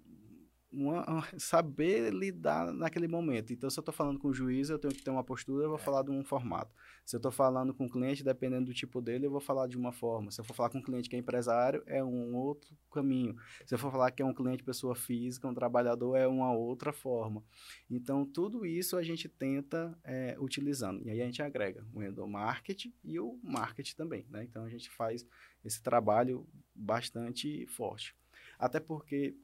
uma, saber lidar naquele momento. Então, se eu estou falando com o juiz, eu tenho que ter uma postura, eu vou é. falar de um formato. Se eu estou falando com o cliente, dependendo do tipo dele, eu vou falar de uma forma. Se eu for falar com um cliente que é empresário, é um outro caminho. Se eu for falar que é um cliente pessoa física, um trabalhador, é uma outra forma. Então, tudo isso a gente tenta é, utilizando. E aí a gente agrega o endomarketing e o marketing também. Né? Então, a gente faz esse trabalho bastante forte. Até porque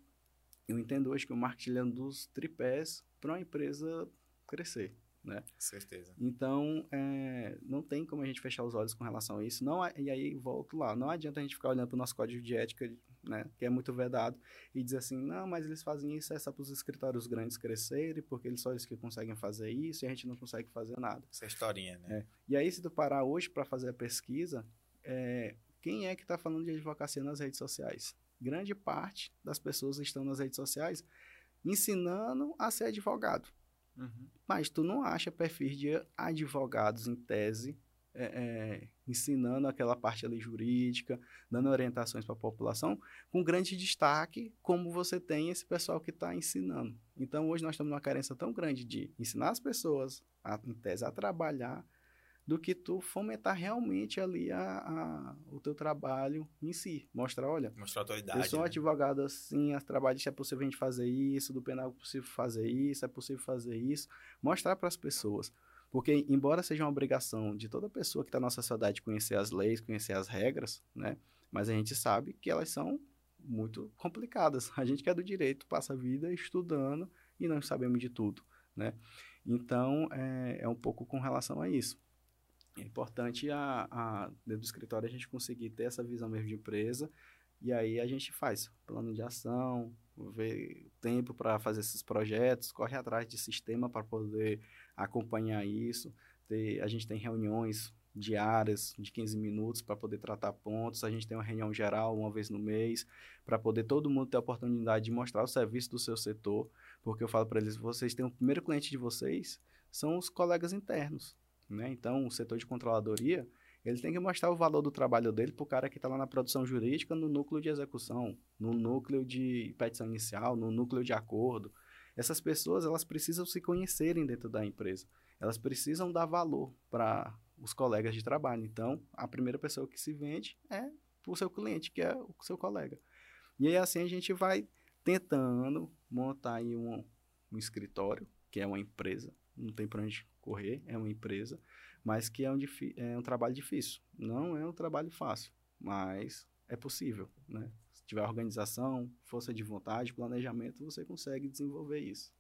eu entendo hoje que o marketing é um dos tripés para uma empresa crescer, né? Certeza. Então, é, não tem como a gente fechar os olhos com relação a isso. Não, e aí, volto lá, não adianta a gente ficar olhando para o nosso código de ética, né, que é muito vedado, e dizer assim, não, mas eles fazem isso é só para os escritórios grandes crescerem, porque eles só eles que conseguem fazer isso, e a gente não consegue fazer nada. Essa é historinha, né? É. E aí, se tu parar hoje para fazer a pesquisa, é, quem é que está falando de advocacia nas redes sociais? Grande parte das pessoas estão nas redes sociais ensinando a ser advogado. Uhum. Mas tu não acha perfis de advogados em tese é, é, ensinando aquela parte ali jurídica, dando orientações para a população, com grande destaque como você tem esse pessoal que está ensinando. Então, hoje nós estamos numa carência tão grande de ensinar as pessoas, a, em tese, a trabalhar, do que tu fomentar realmente ali a, a, o teu trabalho em si. Mostrar, olha, Mostrar a tua idade, eu sou um né? advogado assim, as trabalhos é possível a gente fazer isso, do penal é possível fazer isso, é possível fazer isso. Mostrar para as pessoas. Porque, embora seja uma obrigação de toda pessoa que está na nossa sociedade conhecer as leis, conhecer as regras, né? Mas a gente sabe que elas são muito complicadas. A gente que é do direito passa a vida estudando e não sabemos de tudo, né? Então, é, é um pouco com relação a isso. É importante, a, a, dentro do escritório, a gente conseguir ter essa visão mesmo de empresa e aí a gente faz plano de ação, vê tempo para fazer esses projetos, corre atrás de sistema para poder acompanhar isso. Ter, a gente tem reuniões diárias de 15 minutos para poder tratar pontos. A gente tem uma reunião geral uma vez no mês para poder todo mundo ter a oportunidade de mostrar o serviço do seu setor, porque eu falo para eles, vocês têm o primeiro cliente de vocês são os colegas internos. Né? Então, o setor de controladoria, ele tem que mostrar o valor do trabalho dele para o cara que está lá na produção jurídica, no núcleo de execução, no núcleo de petição inicial, no núcleo de acordo. Essas pessoas, elas precisam se conhecerem dentro da empresa. Elas precisam dar valor para os colegas de trabalho. Então, a primeira pessoa que se vende é o seu cliente, que é o seu colega. E aí, assim, a gente vai tentando montar aí um, um escritório, que é uma empresa, não tem para onde correr, é uma empresa, mas que é um, é um trabalho difícil. Não é um trabalho fácil, mas é possível, né? Se tiver organização, força de vontade, planejamento, você consegue desenvolver isso.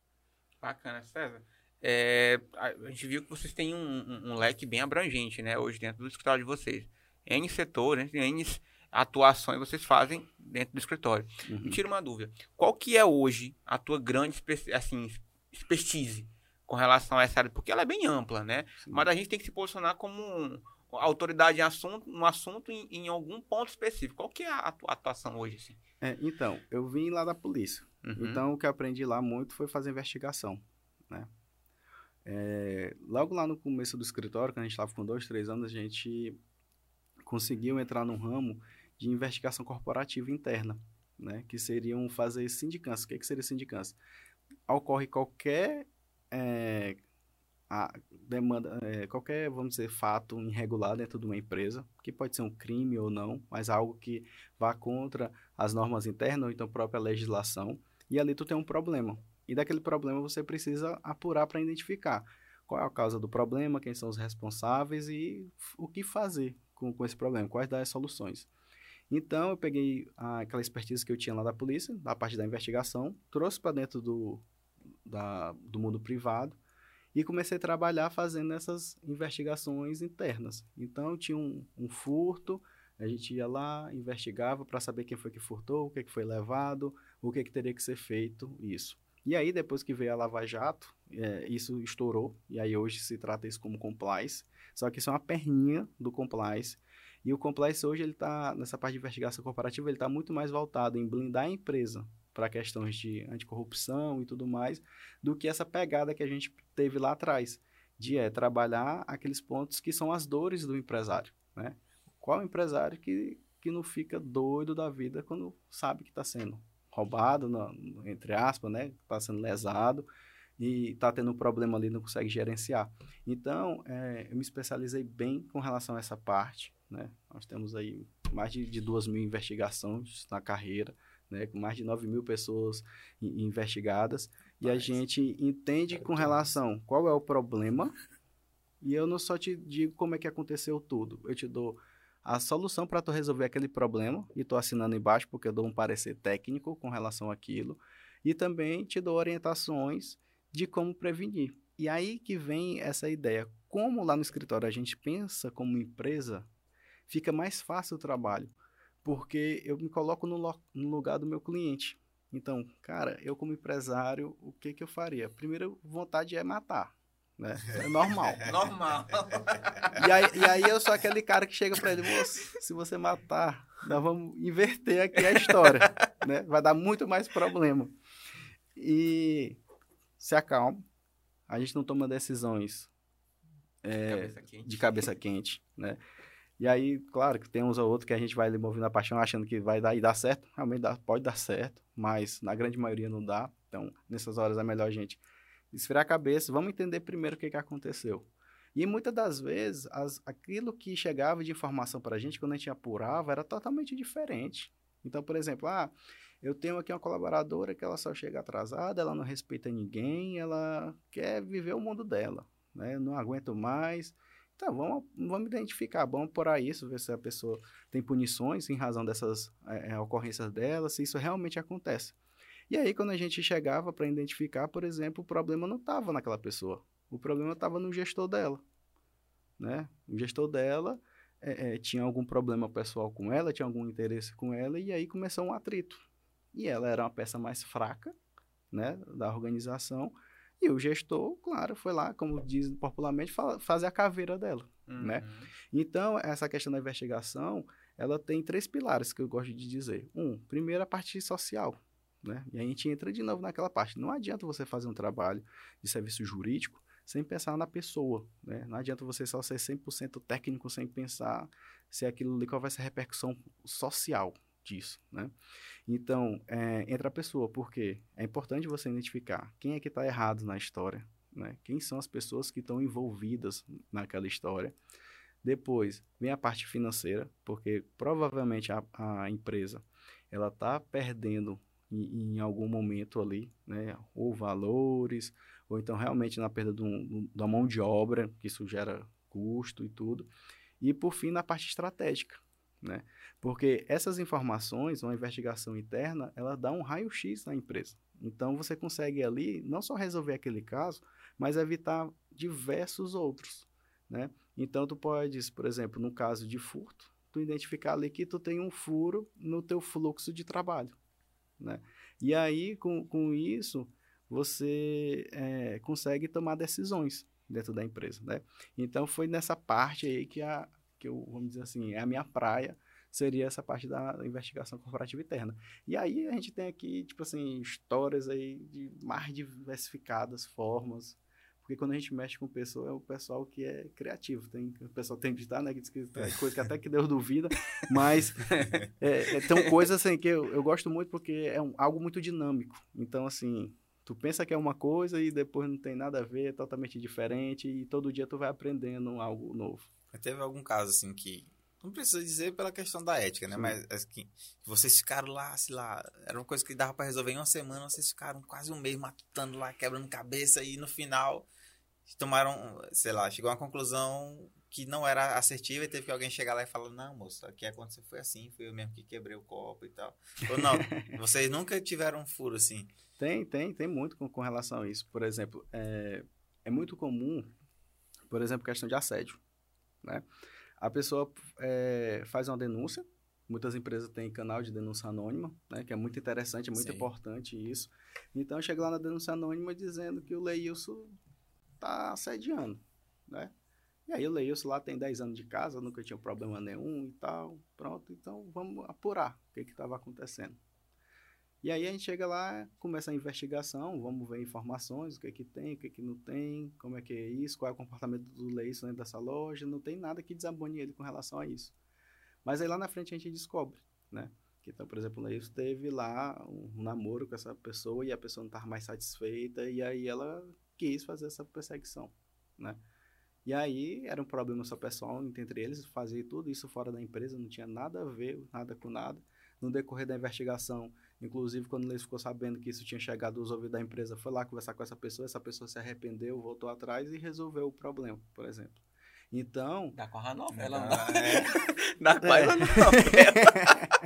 Bacana, César. É, a gente viu que vocês têm um, um, um, leque bem abrangente, né, hoje dentro do escritório de vocês. N setores, N atuações vocês fazem dentro do escritório. Uhum. Me tira uma dúvida. Qual que é hoje a tua grande assim, expertise com relação a essa área, porque ela é bem ampla, né? Sim. Mas a gente tem que se posicionar como um, autoridade em assunto, no assunto em, em, algum ponto específico. Qual que é a atuação hoje, assim? É, então, eu vim lá da polícia. Uhum. Então, o que eu aprendi lá muito foi fazer investigação, né? É, logo lá no começo do escritório, quando a gente estava com dois, três anos, a gente conseguiu entrar no ramo de investigação corporativa interna, né? Que seriam fazer sindicância. O que, que seria sindicância? Ocorre qualquer é, demanda, é, qualquer, vamos dizer, fato irregular dentro de uma empresa, que pode ser um crime ou não, mas algo que vá contra as normas internas ou então a própria legislação, e ali tu tem um problema. E daquele problema você precisa apurar para identificar qual é a causa do problema, quem são os responsáveis e o que fazer com, com esse problema, quais das soluções. Então, eu peguei aquela expertise que eu tinha lá da polícia, da parte da investigação, trouxe para dentro do, da, do mundo privado e comecei a trabalhar fazendo essas investigações internas. Então, tinha um, um furto, a gente ia lá, investigava para saber quem foi que furtou, o que, que foi levado, o que, que teria que ser feito, isso. E aí, depois que veio a Lava Jato, é, isso estourou, e aí hoje se trata isso como compliance, só que isso é uma perninha do compliance, e o compliance hoje, ele está, nessa parte de investigação corporativa, ele está muito mais voltado em blindar a empresa para questões de anticorrupção e tudo mais, do que essa pegada que a gente teve lá atrás, de é, trabalhar aqueles pontos que são as dores do empresário, né? Qual empresário que, que não fica doido da vida quando sabe que está sendo roubado, entre aspas, né? Está sendo lesado e está tendo um problema ali, não consegue gerenciar. Então, é, eu me especializei bem com relação a essa parte, né? Nós temos aí mais de, de duas mil investigações na carreira, né? com mais de 9 mil pessoas investigadas, e a gente entende com relação qual é o problema, e eu não só te digo como é que aconteceu tudo, eu te dou a solução para tu resolver aquele problema, e estou assinando embaixo porque eu dou um parecer técnico com relação àquilo, e também te dou orientações de como prevenir. E aí que vem essa ideia. Como lá no escritório a gente pensa como empresa, fica mais fácil o trabalho, porque eu me coloco no, no lugar do meu cliente. Então, cara, eu como empresário, o que, que eu faria? Primeiro, vontade é matar. Né? É normal. normal. E aí, e aí eu sou aquele cara que chega para ele, moço, se você matar, nós vamos inverter aqui a história. né? Vai dar muito mais problema. E se acalma. A gente não toma decisões é, cabeça de cabeça quente, né? E aí, claro, que tem uns ou outros que a gente vai movendo a paixão achando que vai dar e dar certo. Realmente dá, pode dar certo, mas na grande maioria não dá. Então, nessas horas é melhor a gente esfriar a cabeça. Vamos entender primeiro o que, que aconteceu. E muitas das vezes, as, aquilo que chegava de informação para a gente, quando a gente apurava, era totalmente diferente. Então, por exemplo, ah, eu tenho aqui uma colaboradora que ela só chega atrasada, ela não respeita ninguém, ela quer viver o mundo dela, né? Não aguento mais. Então, vamos, vamos identificar, vamos por isso, ver se a pessoa tem punições em razão dessas é, ocorrências dela, se isso realmente acontece. E aí, quando a gente chegava para identificar, por exemplo, o problema não estava naquela pessoa, o problema estava no gestor dela. Né? O gestor dela é, é, tinha algum problema pessoal com ela, tinha algum interesse com ela, e aí começou um atrito. E ela era uma peça mais fraca né, da organização, e o gestor, claro, foi lá, como diz popularmente, fazer a caveira dela, né? uhum. né? Então, essa questão da investigação, ela tem três pilares que eu gosto de dizer. Um, primeiro, a parte social, né? E a gente entra de novo naquela parte. Não adianta você fazer um trabalho de serviço jurídico sem pensar na pessoa, né? Não adianta você só ser 100% técnico sem pensar se aquilo ali, qual vai ser a repercussão social, disso, né? Então, é, entra a pessoa, porque é importante você identificar quem é que está errado na história, né? Quem são as pessoas que estão envolvidas naquela história. Depois, vem a parte financeira, porque provavelmente a, a empresa, ela está perdendo em, em, algum momento ali, né? Ou valores, ou então realmente na perda do, da mão de obra, que isso gera custo e tudo. E, por fim, na parte estratégica, né? Porque essas informações, uma investigação interna, ela dá um raio-x na empresa. Então você consegue ali não só resolver aquele caso, mas evitar diversos outros, né? Então tu podes, por exemplo, no caso de furto, tu identificar ali que tu tem um furo no teu fluxo de trabalho, né? E aí com, com isso você é, consegue tomar decisões dentro da empresa, né? Então foi nessa parte aí que a que eu vamos dizer assim é a minha praia seria essa parte da investigação corporativa interna. E aí a gente tem aqui, tipo assim, histórias aí de mais diversificadas formas, porque quando a gente mexe com pessoa, é o pessoal que é criativo. Tem, o pessoal tem que estar, né? Que tem coisa que até que Deus duvida, mas é, é, tem coisas assim que eu, eu gosto muito porque é um, algo muito dinâmico. Então, assim, tu pensa que é uma coisa e depois não tem nada a ver, é totalmente diferente, e todo dia tu vai aprendendo algo novo. Teve algum caso, assim, que não precisa dizer pela questão da ética, né? Sim. Mas assim, vocês ficaram lá, sei lá, era uma coisa que dava para resolver em uma semana, vocês ficaram quase um mês matando lá, quebrando cabeça e no final tomaram, sei lá, chegou a uma conclusão que não era assertiva e teve que alguém chegar lá e falar: "Não, moço, o que aconteceu foi assim, foi eu mesmo que quebrei o copo e tal". Ou não, vocês nunca tiveram um furo assim? Tem, tem, tem muito com, com relação a isso. Por exemplo, é, é muito comum, por exemplo, questão de assédio, né? A pessoa é, faz uma denúncia, muitas empresas têm canal de denúncia anônima, né? Que é muito interessante, é muito Sim. importante isso. Então, chega lá na denúncia anônima dizendo que o Leilson tá assediando, né? E aí o Leilson lá tem 10 anos de casa, nunca tinha problema nenhum e tal. Pronto, então vamos apurar o que estava acontecendo. E aí a gente chega lá, começa a investigação, vamos ver informações, o que é que tem, o que é que não tem, como é que é isso, qual é o comportamento do Leilson dentro dessa loja, não tem nada que desabone ele com relação a isso. Mas aí lá na frente a gente descobre, né? Que, então, por exemplo, o Leilson teve lá um namoro com essa pessoa e a pessoa não estava mais satisfeita e aí ela quis fazer essa perseguição, né? E aí era um problema só pessoal entre eles, fazer tudo isso fora da empresa, não tinha nada a ver, nada com nada. No decorrer da investigação, inclusive quando eles ficou sabendo que isso tinha chegado aos ouvidos da empresa, foi lá conversar com essa pessoa, essa pessoa se arrependeu, voltou atrás e resolveu o problema, por exemplo. Então. Dá com a novela, não. É. Dá com a é. novela.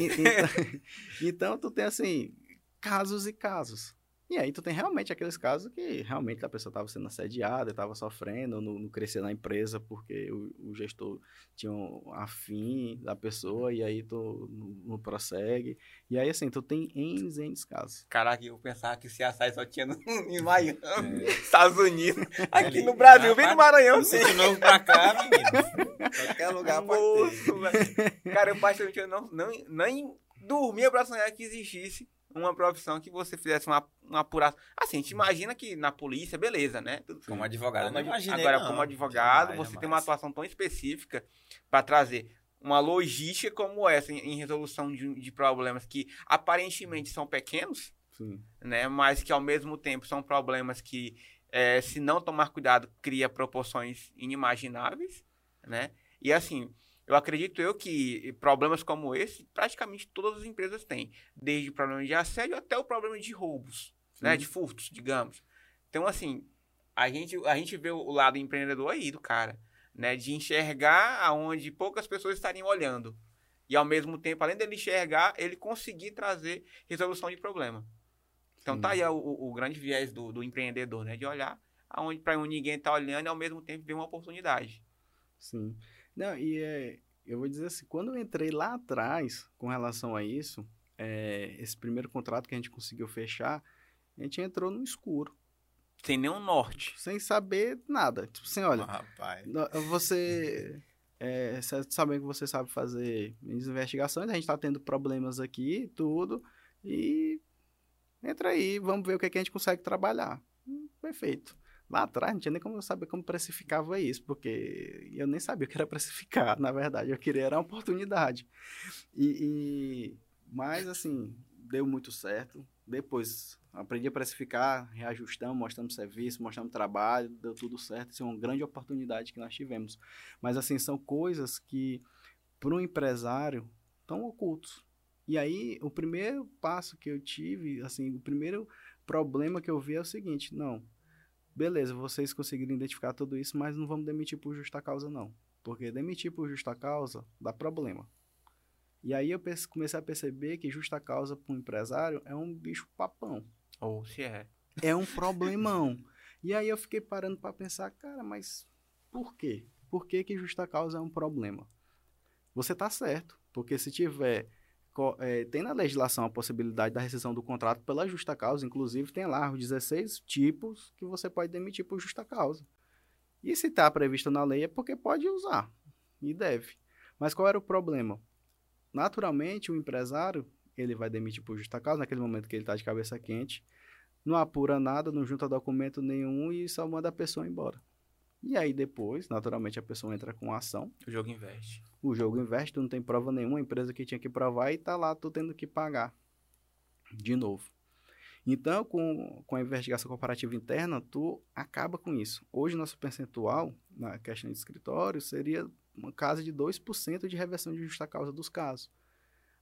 então, então, tu tem assim, casos e casos. E aí tu tem realmente aqueles casos que realmente a pessoa estava sendo assediada, estava sofrendo, não, não crescia na empresa porque o, o, gestor tinha um afim da pessoa e aí tu não, não prossegue. E aí assim, tu tem N, N casos. Caraca, eu pensava que se açaí só tinha no, em Miami, é. Estados Unidos. Aqui no Brasil, vem no Maranhão. Você de novo pra cá, menino. Qualquer lugar pode ter. Cara, eu praticamente não, não, nem dormia pra sonhar que existisse uma profissão que você fizesse uma, uma apuração. Assim, a gente imagina que na polícia, beleza, né? Como advogado, não imaginei, Agora, não. como advogado, jamais, você jamais. tem uma atuação tão específica para trazer uma logística como essa em, em resolução de, de, problemas que aparentemente são pequenos, Sim. né? Mas que ao mesmo tempo são problemas que, é, se não tomar cuidado, cria proporções inimagináveis, né? E assim, eu acredito eu que problemas como esse, praticamente todas as empresas têm. Desde o problema de assédio até o problema de roubos, né? De furtos, digamos. Então, assim, a gente, a gente vê o lado empreendedor aí do cara, né? De enxergar aonde poucas pessoas estariam olhando. E, ao mesmo tempo, além dele enxergar, ele conseguir trazer resolução de problema. Então, Sim. tá aí o, o, grande viés do, do empreendedor, né? De olhar aonde para onde ninguém está olhando e, ao mesmo tempo, ver uma oportunidade. Sim. Não, e é, eu vou dizer assim, quando eu entrei lá atrás com relação a isso, é, esse primeiro contrato que a gente conseguiu fechar, a gente entrou no escuro. Sem nenhum norte. Sem saber nada. Tipo assim, olha, oh, você é, sabendo que você sabe fazer investigações, a gente está tendo problemas aqui, tudo, e entra aí, vamos ver o que, é que a gente consegue trabalhar. Hum, perfeito. Lá atrás não tinha nem como eu saber como precificava isso, porque eu nem sabia o que era precificar, na verdade. Eu queria era uma oportunidade. E, e, mas, assim, deu muito certo. Depois aprendi a precificar, reajustamos, mostramos serviço, mostramos trabalho, deu tudo certo. Isso é uma grande oportunidade que nós tivemos. Mas, assim, são coisas que, para um empresário, estão ocultos. E aí, o primeiro passo que eu tive, assim, o primeiro problema que eu vi é o seguinte: não, beleza, vocês conseguiram identificar tudo isso, mas não vamos demitir por justa causa, não. Porque demitir por justa causa dá problema. E aí eu comecei a perceber que justa causa para um empresário é um bicho papão. Ou se é. É um problemão. e aí eu fiquei parando para pensar, cara, mas por quê? Por que, que justa causa é um problema? Você tá certo, porque se tiver é, tem na legislação a possibilidade da rescisão do contrato pela justa causa, inclusive tem lá os 16 tipos que você pode demitir por justa causa. E se está previsto na lei é porque pode usar e deve. Mas qual era o problema? Naturalmente, o empresário ele vai demitir por justa causa naquele momento que ele está de cabeça quente, não apura nada, não junta documento nenhum e só manda a pessoa embora. E aí depois, naturalmente, a pessoa entra com a ação. O jogo investe. O jogo investe, tu não tem prova nenhuma, a empresa que tinha que provar e tá lá tu tendo que pagar de novo. Então, com, com a investigação comparativa interna, tu acaba com isso. Hoje, nosso percentual na questão de escritório seria uma casa de 2% de reversão de justa causa dos casos.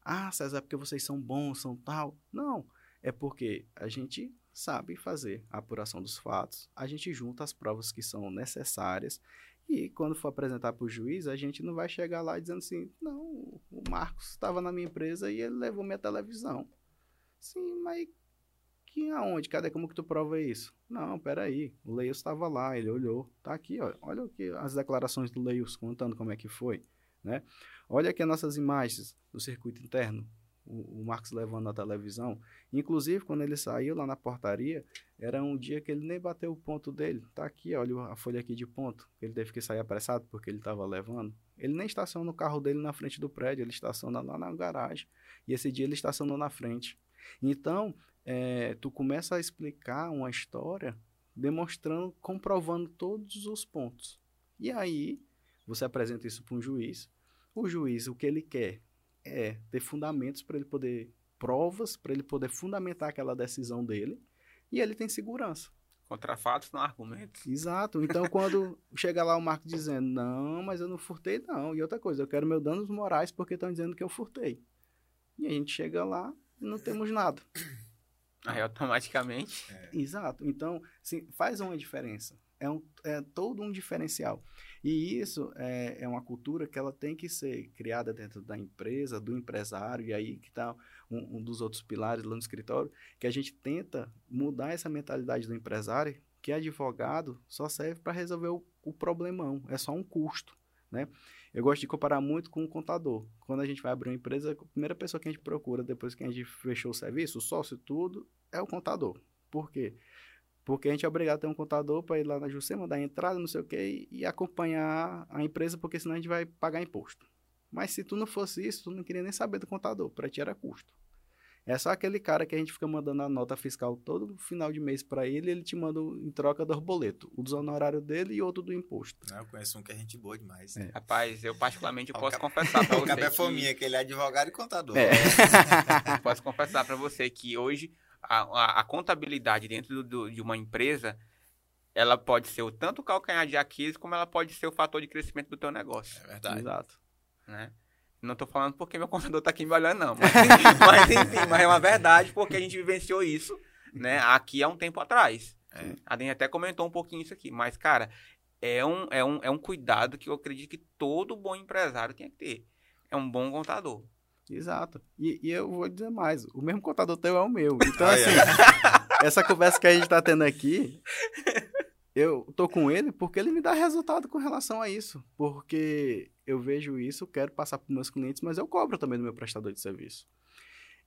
Ah, César, é porque vocês são bons, são tal. Não, é porque a gente sabe fazer a apuração dos fatos, a gente junta as provas que são necessárias e quando for apresentar para o juiz, a gente não vai chegar lá dizendo assim: não, o Marcos estava na minha empresa e ele levou minha televisão. Sim, mas aqui aonde? Cadê? Como que tu prova isso? Não, peraí. O Leios estava lá, ele olhou. Tá aqui, ó. Olha aqui as declarações do Leios contando como é que foi, né? Olha aqui as nossas imagens do circuito interno. O, o Marcos levando na televisão. Inclusive, quando ele saiu lá na portaria, era um dia que ele nem bateu o ponto dele. Tá aqui, olha a folha aqui de ponto. Ele teve que sair apressado porque ele estava levando. Ele nem estaciona o carro dele na frente do prédio, ele estaciona lá na garagem. E esse dia ele estacionou na frente. Então, é, tu começa a explicar uma história demonstrando, comprovando todos os pontos. E aí, você apresenta isso para um juiz. O juiz, o que ele quer é ter fundamentos para ele poder, provas, para ele poder fundamentar aquela decisão dele. E ele tem segurança. Contra fatos, não argumentos. Exato. Então, quando chega lá o Marco dizendo, não, mas eu não furtei, não. E outra coisa, eu quero meus danos morais porque estão dizendo que eu furtei. E a gente chega lá e não temos nada. Aí, automaticamente. É. Exato. Então, sim, faz uma diferença. É, um, é todo um diferencial. E isso é, é uma cultura que ela tem que ser criada dentro da empresa, do empresário, e aí que está um, um, dos outros pilares lá no escritório, que a gente tenta mudar essa mentalidade do empresário, que advogado só serve para resolver o, o problemão, é só um custo, né? Eu gosto de comparar muito com o contador. Quando a gente vai abrir uma empresa, a primeira pessoa que a gente procura depois que a gente fechou o serviço, o sócio, tudo, é o contador. Por quê? Porque a gente é obrigado a ter um contador para ir lá na Jucema, dar entrada, não sei o quê, e acompanhar a empresa, porque senão a gente vai pagar imposto. Mas se tu não fosse isso, tu não queria nem saber do contador, para ti era custo. É só aquele cara que a gente fica mandando a nota fiscal todo final de mês para ele, ele te manda em troca do boleto, o do honorário dele e outro do imposto. Não, eu conheço um que é gente boa demais. É. Rapaz, eu particularmente eu posso confessar para você. O fominha, que ele é advogado e contador. É. posso confessar para você que hoje a, a, a contabilidade dentro do, do, de uma empresa ela pode ser o tanto o calcanhar de Aquiles como ela pode ser o fator de crescimento do teu negócio. É verdade. Exato. Né? Não estou falando porque meu contador está aqui me olhando, não. Mas, mas, enfim, mas é uma verdade porque a gente vivenciou isso né, aqui há um tempo atrás. É. A Dani até comentou um pouquinho isso aqui. Mas, cara, é um, é, um, é um cuidado que eu acredito que todo bom empresário tem que ter. É um bom contador. Exato. E, e eu vou dizer mais: o mesmo contador teu é o meu. Então, assim, essa conversa que a gente está tendo aqui, eu tô com ele porque ele me dá resultado com relação a isso. Porque eu vejo isso, quero passar para meus clientes, mas eu cobro também do meu prestador de serviço.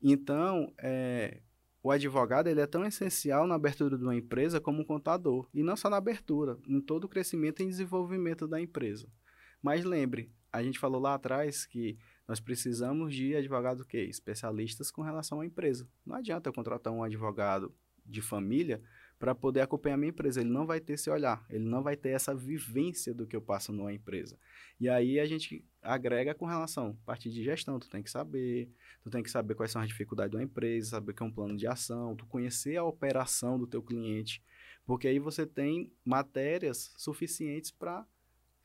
Então, é, o advogado ele é tão essencial na abertura de uma empresa como um contador. E não só na abertura, em todo o crescimento e desenvolvimento da empresa. Mas lembre, a gente falou lá atrás que nós precisamos de advogados que especialistas com relação à empresa. Não adianta eu contratar um advogado de família para poder acompanhar minha empresa. Ele não vai ter esse olhar, ele não vai ter essa vivência do que eu passo numa empresa. E aí a gente agrega com relação a parte de gestão, tu tem que saber, tu tem que saber quais são as dificuldades da empresa, saber que é um plano de ação, tu conhecer a operação do teu cliente, porque aí você tem matérias suficientes para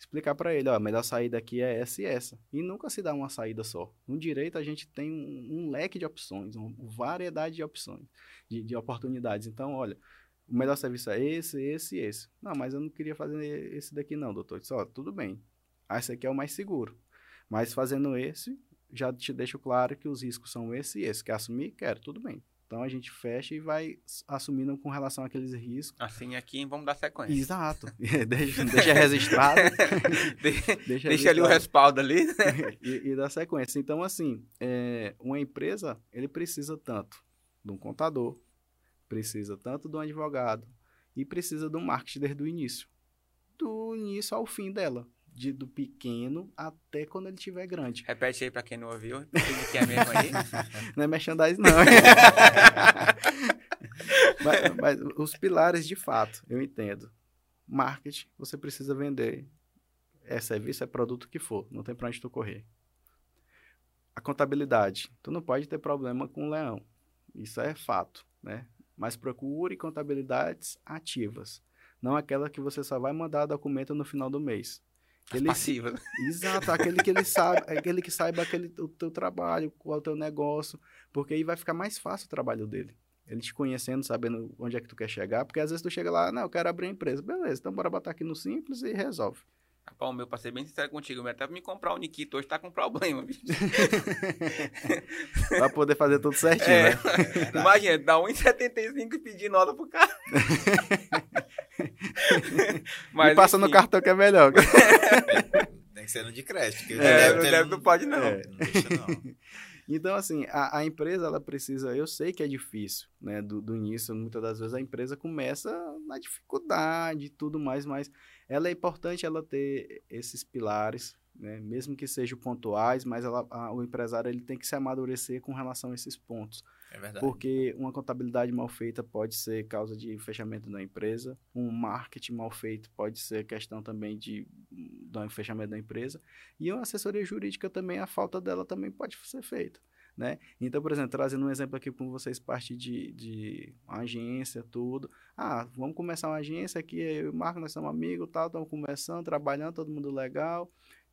explicar para ele, ó, a melhor saída aqui é essa e essa. E nunca se dá uma saída só. No direito a gente tem um, um leque de opções, uma variedade de opções, de, de oportunidades. Então, olha, o melhor serviço é esse, esse e esse. Não, mas eu não queria fazer esse daqui não, doutor. Disse, ó, tudo bem. Ah, esse aqui é o mais seguro. Mas fazendo esse, já te deixo claro que os riscos são esse e esse. Quer assumir? Quero, tudo bem. Então a gente fecha e vai assumindo com relação àqueles riscos. Assim aqui, vamos dar sequência. Exato. deixa, deixa registrado. deixa, deixa registrado. ali o respaldo ali. e, e dá sequência. Então, assim, é, uma empresa, ele precisa tanto de um contador, precisa tanto de um advogado e precisa do marketing desde o início. Do início ao fim dela. De, do pequeno até quando ele estiver grande. Repete aí para quem não ouviu. O que é mesmo aí? não é merchandising, não. mas, mas os pilares, de fato, eu entendo. Marketing, você precisa vender. É serviço, é produto que for. Não tem para onde tu correr. A contabilidade. Tu não pode ter problema com o leão. Isso é fato, né? mas procure contabilidades ativas, não aquela que você só vai mandar documento no final do mês. Aquele, passiva. Né? Exato, aquele que ele sabe, aquele que saiba aquele, o teu trabalho, qual é o teu negócio, porque aí vai ficar mais fácil o trabalho dele. Ele te conhecendo, sabendo onde é que tu quer chegar, porque às vezes tu chega lá, não, eu quero abrir uma empresa. Beleza, então bora botar aqui no simples e resolve. Rapaz, o meu, pra ser bem sincero contigo, meu, até pra me comprar o Nikito hoje tá com problema, bicho. pra poder fazer tudo certinho, É. né? Imagina, dá 1,75 e pedir nota pro cara. e passa no enfim. cartão que é melhor. Tem que ser no de crédito. porque É, deve no não pode, não. É. Não deixa, não. Então, assim, a, a empresa, ela precisa. Eu sei que é difícil, né? Do, do início, muitas das vezes a empresa começa na dificuldade e tudo mais, mas ela é importante ela ter esses pilares, né? Mesmo que sejam pontuais, mas ela, a- o empresário ele tem que se amadurecer com relação a esses pontos. É verdade. Porque uma contabilidade mal feita pode ser causa de fechamento da empresa, um marketing mal feito pode ser questão também de do fechamento da empresa, e uma assessoria jurídica também, a falta dela também pode ser feita. Né? Então, por exemplo, trazendo um exemplo aqui com vocês, parte de, de agência, tudo. Ah, vamos começar uma agência aqui, eu e o Marco, nós somos amigos, tal, estamos conversando, trabalhando, todo mundo legal.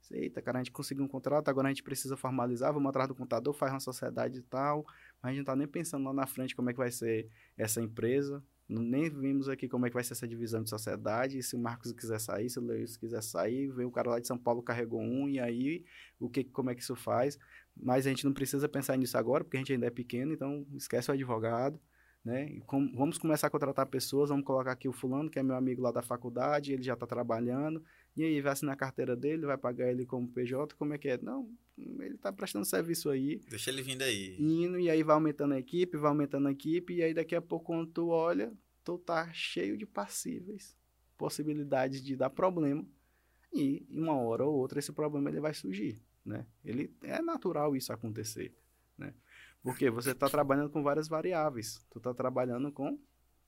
Eita, cara, a gente conseguiu um contrato, agora a gente precisa formalizar, vamos atrás do contador, faz uma sociedade e tal. Mas a gente não tá nem pensando lá na frente como é que vai ser essa empresa. Nem vimos aqui como é que vai ser essa divisão de sociedade. Se o Marcos quiser sair, se o Luiz quiser sair, veio o cara lá de São Paulo, carregou um, e aí o que, como é que isso faz? Mas a gente não precisa pensar nisso agora, porque a gente ainda é pequeno, então esquece o advogado. Né? Com- vamos começar a contratar pessoas, vamos colocar aqui o fulano, que é meu amigo lá da faculdade, ele já está trabalhando, e aí vai assinar a carteira dele, vai pagar ele como PJ, como é que é? Não, ele está prestando serviço aí, Deixa ele vindo aí. indo, e aí vai aumentando a equipe, vai aumentando a equipe, e aí daqui a pouco quando tu olha, tu tá cheio de passíveis, possibilidades de dar problema, e em uma hora ou outra esse problema ele vai surgir, né? Ele, é natural isso acontecer, né? Porque você está trabalhando com várias variáveis, tu está trabalhando com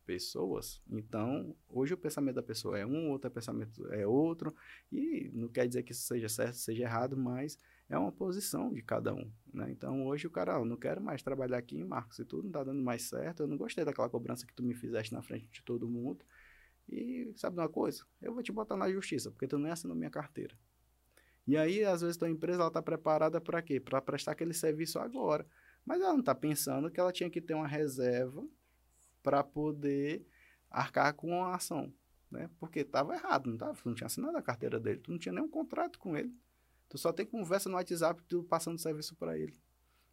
pessoas, então hoje o pensamento da pessoa é um, outro pensamento é outro, e não quer dizer que isso seja certo, seja errado, mas é uma posição de cada um, né? Então hoje o cara, ó, eu não quero mais trabalhar aqui Marcos, se tudo não tá dando mais certo, eu não gostei daquela cobrança que tu me fizeste na frente de todo mundo. E sabe uma coisa? Eu vou te botar na justiça, porque tu não é assinou minha carteira. E aí, às vezes, tua empresa ela tá preparada para quê? Para prestar aquele serviço agora. Mas ela não está pensando que ela tinha que ter uma reserva para poder arcar com a ação, né? Porque estava errado, não tava, tu não tinha assinado a carteira dele, tu não tinha nenhum contrato com ele. Tu só tem conversa no WhatsApp, tu passando serviço para ele.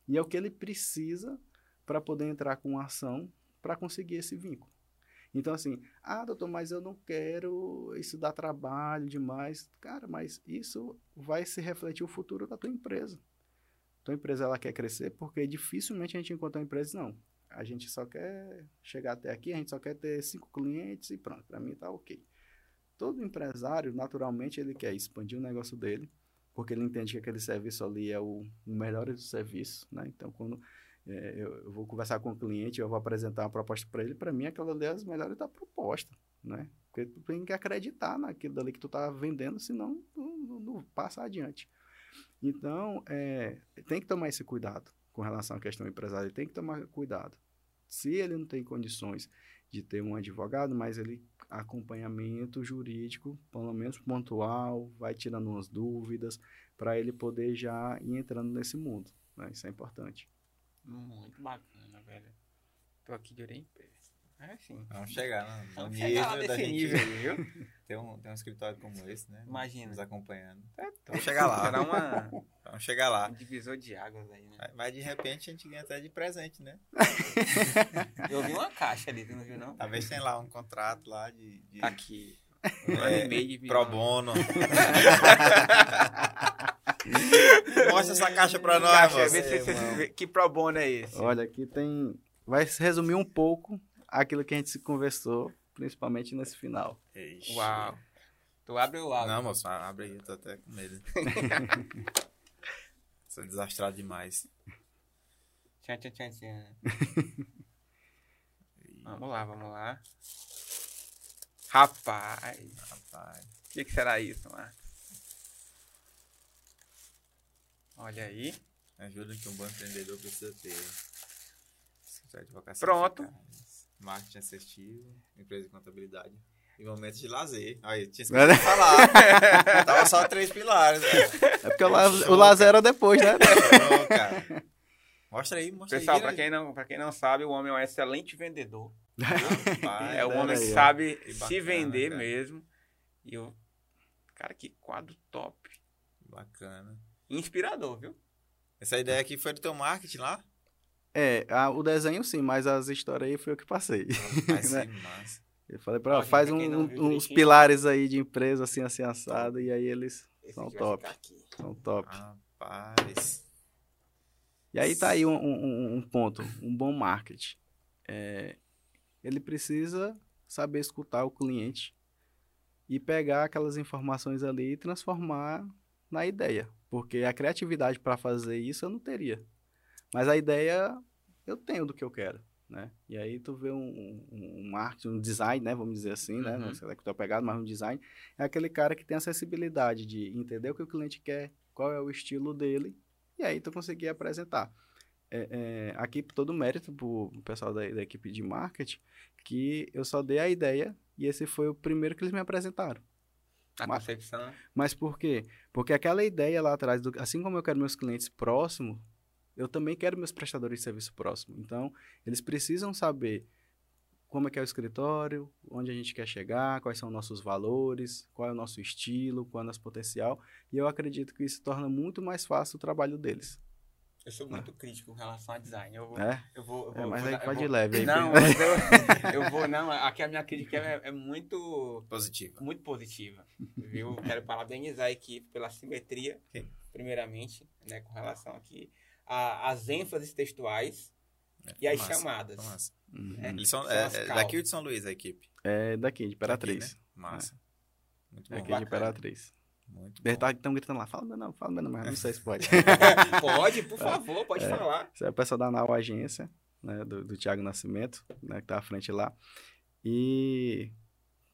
E é o que ele precisa para poder entrar com a ação para conseguir esse vínculo. Então, assim, ah, doutor, mas eu não quero, isso dá trabalho demais. Cara, mas isso vai se refletir o futuro da tua empresa. Tua empresa, ela quer crescer porque dificilmente a gente encontra uma empresa, não. A gente só quer chegar até aqui, a gente só quer ter cinco clientes e pronto, para mim tá ok. Todo empresário, naturalmente, ele quer expandir o negócio dele, porque ele entende que aquele serviço ali é o, melhor dos serviços, né? Então, quando é, eu, vou conversar com o cliente, eu vou apresentar uma proposta para ele, para mim aquela ali é as melhores da proposta, né? Porque tu tem que acreditar naquilo dali que tu tá vendendo, senão não, não, não passa adiante. Então, é, tem que tomar esse cuidado com relação à questão empresária, ele tem que tomar cuidado. Se ele não tem condições de ter um advogado, mas ele acompanhamento jurídico, pelo menos pontual, vai tirando umas dúvidas, para ele poder já ir entrando nesse mundo. Né? Isso é importante. Muito bacana, velho. Tô aqui de orelha em pé. É assim. Vamos chegar no, no Vamos nível chegar lá gente nível viu? ter um, ter um escritório como esse, né? Imagina. Nos acompanhando. É Vamos chegar lá. Será uma, Vamos chegar lá. um divisor de águas aí, né? Mas- Mas de repente a gente ganha até de presente, né? Eu vi uma caixa ali, tu não viu, não? Talvez tenha lá um contrato lá de, de Tá aqui. Um ano É, e meio de pro bono. Mostra essa caixa pra nós, Caixa, se- se- que pro bono é esse? Olha, aqui tem. Vai se resumir um pouco aquilo que a gente se conversou, principalmente nesse final. Ixi. Uau. Tu abre o áudio. Não, moço, abre aí, eu tô até com medo. Sou desastrado demais. Tchan, tchan, tchan, tchan. Vamos lá, vamos lá. Rapaz, Rapaz. o que, que será isso, Marcos? Olha aí. Ajuda que um bom empreendedor precisa ter. Pronto. eficaz, Marketing assertivo, empresa de contabilidade. E momentos de lazer. Aí, tinha esquecido de falar. Tava só três pilares, velho. É porque o, la o lazer era depois, né? Cara. Mostra aí, mostra Pessoal, aí. pra quem, não, pra quem não sabe, o homem é um excelente vendedor. Rapaz, é um olha homem que sabe Que se bacana, vender cara. mesmo. E eu. Cara, que quadro top. Bacana. Inspirador, viu? Essa ideia aqui foi do teu marketing lá? É, a- o desenho sim, mas as histórias aí foi eu que passei. Rapaz, Né? massa. Eu falei pra ela, faz um- um- uns pilares aí de empresa assim, assim, assado, e aí eles Esse são top, são top. Rapaz. E aí tá aí um, um- um ponto, um bom marketing. É, ele precisa saber escutar o cliente e pegar aquelas informações ali e transformar na ideia. Porque a criatividade para fazer isso eu não teria. Mas a ideia eu tenho do que eu quero. Né? E aí tu vê um, um, um marketing, um design, né? Vamos dizer assim, né? Uhum. Não sei se é que tu é pegado, mas um design é aquele cara que tem a sensibilidade de entender o que o cliente quer, qual é o estilo dele, e aí tu conseguir apresentar. É, é, aqui todo mérito pro pessoal da, da equipe de marketing, que eu só dei a ideia e esse foi o primeiro que eles me apresentaram. A Mas- concepção. Mas por quê? Porque aquela ideia lá atrás, do- assim como eu quero meus clientes próximos, eu também quero meus prestadores de serviço próximos. Então, eles precisam saber como é que é o escritório, onde a gente quer chegar, quais são nossos valores, qual é o nosso estilo, qual é o nosso potencial. E eu acredito que isso torna muito mais fácil o trabalho deles. Eu sou muito crítico com relação a design. Eu vou. É? Eu vou, eu É, vou mas vou aí vai de vou- leve aí. Não, mas eu, eu vou, não. Aqui a minha crítica é, é muito, Positivo. muito positiva. Viu? Quero parabenizar a equipe pela simetria, Ok. primeiramente, né, com relação aqui a- às ênfases textuais e Foi as massa, chamadas. massa. Uhum. É. Eles são, São é, as é daqui ou de São Luís a equipe? É daqui, de Imperatriz. Daqui, né? Massa. Muito É bom. aqui de bacana. Imperatriz. Muito bom. estão gritando lá, fala meu nome, fala meu nome, mas não sei se pode. Pode, por favor, pode falar. Esse é o pessoal da Nau Agência, né, do, do Tiago Nascimento, né, que tá à frente lá. E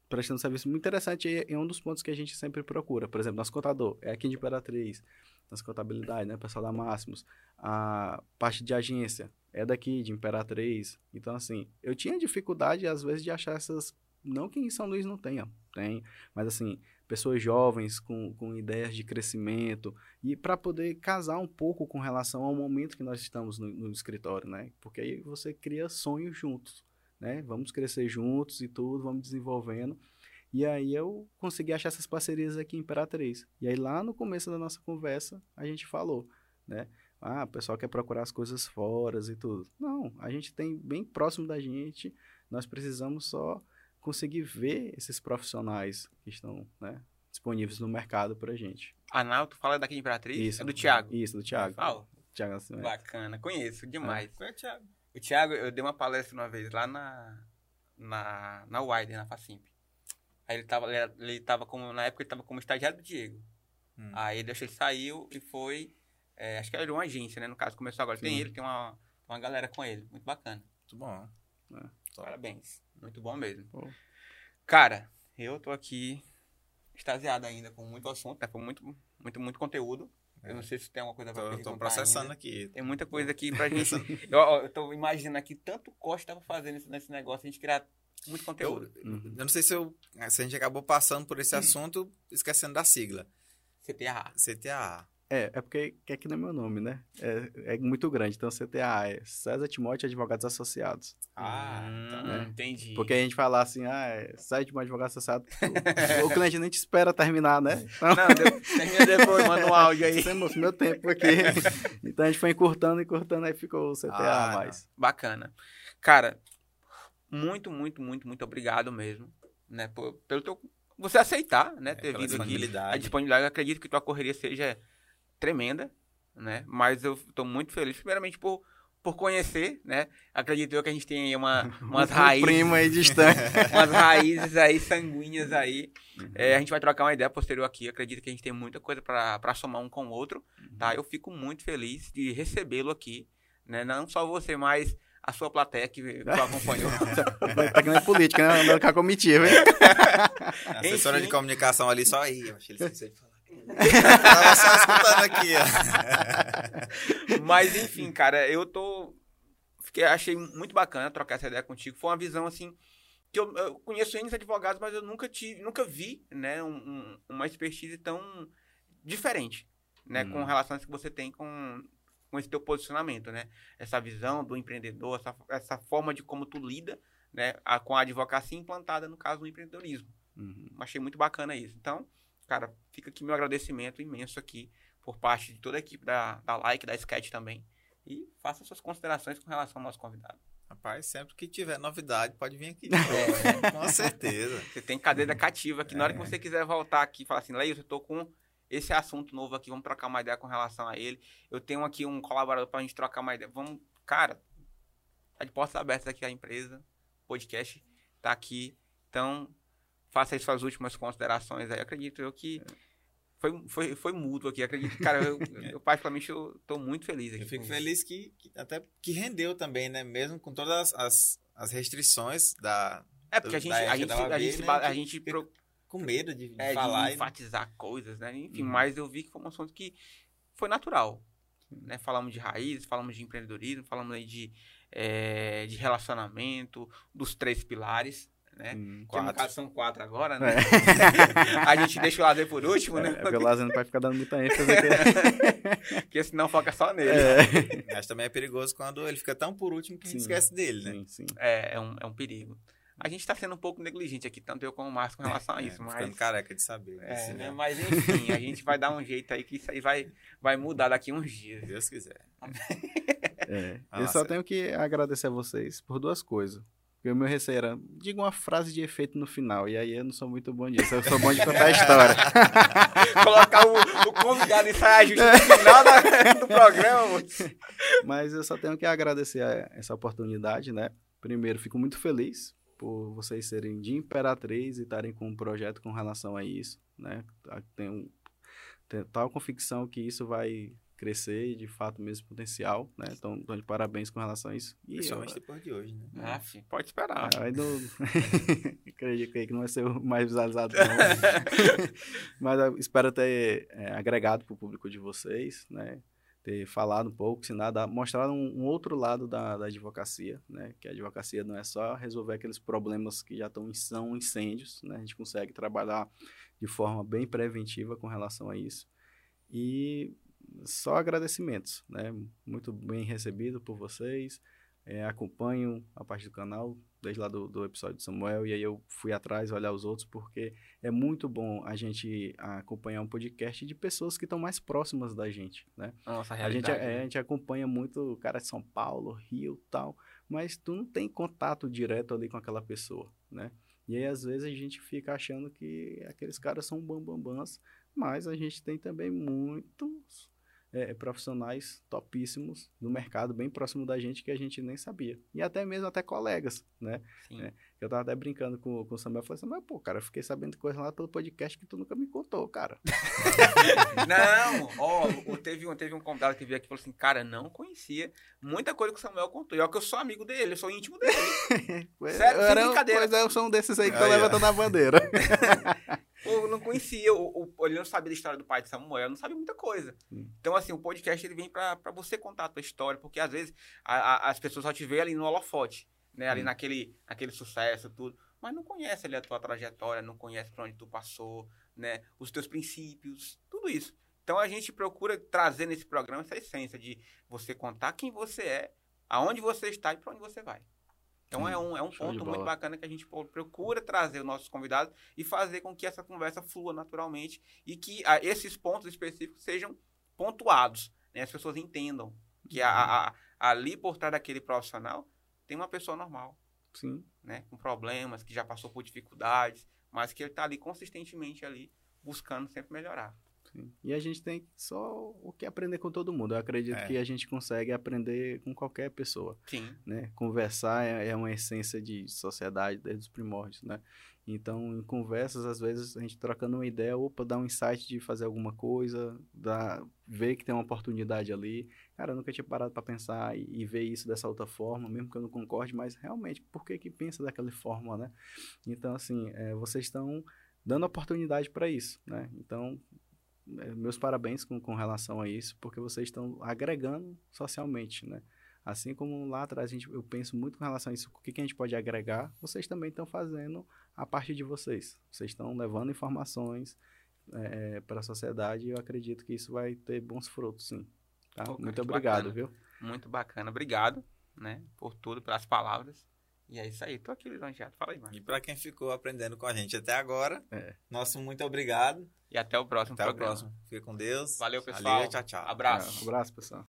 prestando um serviço muito interessante e é um dos pontos que a gente sempre procura. Por exemplo, nosso contador é aqui de Imperatriz, nossa contabilidade, né, o pessoal da Máximos. A parte de agência é daqui, de Imperatriz. Então, assim, eu tinha dificuldade, às vezes, de achar essas... Não que em São Luís não tenha, tem. Mas, assim, pessoas jovens com, com ideias de crescimento, e para poder casar um pouco com relação ao momento que nós estamos no, no escritório, né? Porque aí você cria sonhos juntos, né? Vamos crescer juntos e tudo, vamos desenvolvendo. E aí eu consegui achar essas parcerias aqui em Imperatriz. E aí lá no começo da nossa conversa, a gente falou, né? Ah, o pessoal quer procurar as coisas fora e tudo. Não, a gente tem bem próximo da gente, nós precisamos só conseguir ver esses profissionais que estão, né, disponíveis no mercado pra gente. Analto fala daqui de Imperatriz? Isso. É do Thiago. Isso, do Thiago. Ah, Thiago Nascimento. bacana. Conheço demais. Qual é, Thiago? O Thiago, eu dei uma palestra uma vez lá na, na, na Wider, na Facimp. Aí ele tava, ele, tava como, na época ele tava como estagiário do Diego. Hum. Aí ele deixou, ele saiu e foi, é, acho que era de uma agência, né? No caso, começou agora. Tem Sim. ele, tem uma, uma galera com ele. Muito bacana. Muito bom. Parabéns. Muito bom mesmo. Pô. Cara, eu tô aqui extasiado ainda com muito assunto, né? Foi muito, muito, muito conteúdo. Eu não sei se tem alguma coisa pra Tô, tô processando ainda. aqui. Tem muita coisa aqui pra gente. eu, eu tô imaginando aqui tanto Costa tava fazendo nesse, nesse negócio, a gente criar muito Eu, conteúdo. Uhum. eu não sei se, eu, se a gente acabou passando por esse assunto esquecendo da sigla. CTA. CTA. É, é porque que aqui não é meu nome, né? É, é muito grande. Então, CTA é César Timóteo Advogados Associados. Ah, Hum, então. é. entendi. Porque a gente fala assim, ah, é César Timóteo Advogados Associados. o, o cliente nem te espera terminar, né? Então, Não, de- termina depois, manda um áudio aí. Isso é meu, tempo aqui. então a gente foi encurtando, encurtando, aí ficou o CTA Ah, mais. Bacana. Cara, muito, muito, muito, muito obrigado mesmo, né? por- pelo teu. Você aceitar, né? É, ter vindo aqui. A disponibilidade, eu acredito que tua correria seja tremenda, né? Mas eu tô muito feliz, primeiramente, por, por conhecer, né? Acredito eu que a gente tem aí uma, umas Um raízes. primo aí distante. umas raízes aí sanguíneas aí. Uhum. É, a gente vai trocar uma ideia posterior aqui. Acredito que a gente tem muita coisa pra somar um com o outro, tá? Eu fico muito feliz de recebê-lo aqui, né? Não só você, mas a sua plateia que, que acompanhou. tá que nem política, né? Andando com a comitiva, hein? A assessora Enfim. de comunicação ali só aí. Eu achei ele esqueceu de falar. Tava só escutando aqui, ó. mas enfim, cara, eu tô fiquei achei muito bacana trocar essa ideia contigo. Foi uma visão assim que eu, eu conheço N advogados, mas eu nunca tive, nunca vi, né, um- um- uma expertise tão diferente, né, Hum. com relação a isso que você tem com com esse teu posicionamento, né? Essa visão do empreendedor, essa, essa forma de como tu lida, né, a- com a advocacia implantada no caso do empreendedorismo. Uhum. Achei muito bacana isso. Então, cara, fica aqui meu agradecimento imenso aqui por parte de toda a equipe da, da Like, da Sketch também. E faça suas considerações com relação ao nosso convidado. Rapaz, sempre que tiver novidade, pode vir aqui. É, com certeza. Você tem cadeira cativa aqui. É. Na hora que você quiser voltar aqui e falar assim, Leio, eu tô com esse assunto novo aqui, vamos trocar uma ideia com relação a ele. Eu tenho aqui um colaborador pra gente trocar uma ideia. Vamos, cara, tá de portas abertas aqui a empresa, podcast tá aqui. Então, faça aí suas últimas considerações aí. Acredito eu que foi, foi, foi mútuo aqui. Acredito, cara, eu, eu particularmente eu tô muito feliz aqui. Eu fico feliz que, que, até que rendeu também, né? Mesmo com todas as, as restrições da. É, porque a gente, a gente, a gente, né? a gente, pro... com medo de, é, falar. De enfatizar e... coisas, né? Enfim, uhum. mas eu vi que foi um assunto que foi natural. Né? Falamos de raízes, falamos de empreendedorismo, falamos aí de, é, de relacionamento, dos três pilares né? Hum, que no caso são quatro agora, né? É. a gente deixa o lazer por último, né? É, porque o lazer não vai ficar dando muita ênfase aqui. porque senão foca só nele. É. Mas também é perigoso quando ele fica tão por último que sim, a gente esquece dele, né? Sim, sim. É, é um, é um perigo. A gente está sendo um pouco negligente aqui, tanto eu como o Márcio, com relação a é, isso. É, mas... Ficando careca de saber. É, assim, né? Mas enfim, a gente vai dar um jeito aí que isso aí vai, vai mudar daqui uns dias. Se Deus quiser. É, eu só tenho que agradecer a vocês por duas coisas. Porque o meu receio era, diga uma frase de efeito no final. E aí eu não sou muito bom disso. Eu sou bom de contar a história. Colocar o, o convidado ensaiar justo no final da, do programa. Mas eu só tenho que agradecer essa oportunidade, né? Primeiro, fico muito feliz por vocês serem de Imperatriz e estarem com um projeto com relação a isso, né? Tenho, tenho tal convicção que isso vai crescer e de fato mesmo potencial, né? Então, de parabéns com relação a isso. E Principalmente eu, depois de hoje, né? Ah, sim, pode esperar. Ah, não... Acredito que não vai ser o mais visualizado, não. Mas espero ter é, agregado para o público de vocês, né? Ter falado um pouco, se nada, mostrar um, um outro lado da, da, advocacia, né? Que a advocacia não é só resolver aqueles problemas que já estão são incêndios, né? A gente consegue trabalhar de forma bem preventiva com relação a isso. E só agradecimentos, né? Muito bem recebido por vocês. É, acompanho a parte do canal desde lá do, do episódio de Samuel e aí eu fui atrás olhar os outros porque é muito bom a gente acompanhar um podcast de pessoas que estão mais próximas da gente, né? Nossa, a, a gente é, né? a gente acompanha muito o cara de São Paulo, Rio, tal, mas tu não tem contato direto ali com aquela pessoa, né? E aí às vezes a gente fica achando que aqueles caras são bambambãs, mas a gente tem também muitos é, profissionais topíssimos no mercado, bem próximo da gente, que a gente nem sabia. E até mesmo até colegas, né? É, eu tava até brincando com, com o Samuel, falei assim, mas pô, cara, eu fiquei sabendo coisa lá pelo podcast que tu nunca me contou, cara. não, ó, teve, um, teve um convidado que veio aqui e falou assim, cara, não conhecia muita coisa que o Samuel contou. E olha que eu sou amigo dele, eu sou íntimo dele. Sério, sem brincadeira. Pois é, eu sou um desses aí que tô levantando a bandeira. eu não conhecia, o, o, ele não sabia da história do pai de Samuel, não sabia muita coisa. Hum. Então, assim, o podcast ele vem para você contar a tua história, porque às vezes a, a, as pessoas só te veem ali no holofote, né? Ali hum. naquele, naquele sucesso, tudo. Mas não conhece ali a tua trajetória, não conhece para onde tu passou, né? Os teus princípios, tudo isso. Então a gente procura trazer nesse programa essa essência de você contar quem você é, aonde você está e para onde você vai. Então Sim, é um, é um ponto muito bacana que a gente procura trazer os nossos convidados e fazer com que essa conversa flua naturalmente e que a, ah, esses pontos específicos sejam pontuados, né? As pessoas entendam que a, a, ali por trás daquele profissional tem uma pessoa normal. Sim. Né? Com problemas, que já passou por dificuldades, mas que ele está ali consistentemente ali buscando sempre melhorar. Sim. E a gente tem só o que aprender com todo mundo. Eu acredito é. que a gente consegue aprender com qualquer pessoa. Sim. Né? Conversar é, é uma essência de sociedade desde os primórdios, né? Então, em conversas, às vezes, a gente trocando uma ideia, opa, dá um insight de fazer alguma coisa, dá, ver que tem uma oportunidade ali. Cara, eu nunca tinha parado para pensar e, e, ver isso dessa outra forma, mesmo que eu não concorde, mas realmente, por que que pensa daquela forma, né? Então, assim, é, vocês estão dando oportunidade para isso, né? Então, meus parabéns com, com relação a isso, porque vocês estão agregando socialmente, né? Assim como lá atrás a gente, eu penso muito com relação a isso, o que, que a gente pode agregar, vocês também estão fazendo a parte de vocês. Vocês estão levando informações é, para a sociedade e eu acredito que isso vai ter bons frutos, sim. Tá? Pô, muito obrigado, bacana. viu? Muito bacana. Obrigado, né, por tudo, pelas palavras. E é isso aí, tô aqui lisonjeado. Fala aí, mano. E para quem ficou aprendendo com a gente até agora, É. nosso muito obrigado. E até o próximo Até programa. o próximo. Fica com Deus. Valeu, pessoal. Valeu, tchau, tchau. Abraço. Um abraço, pessoal.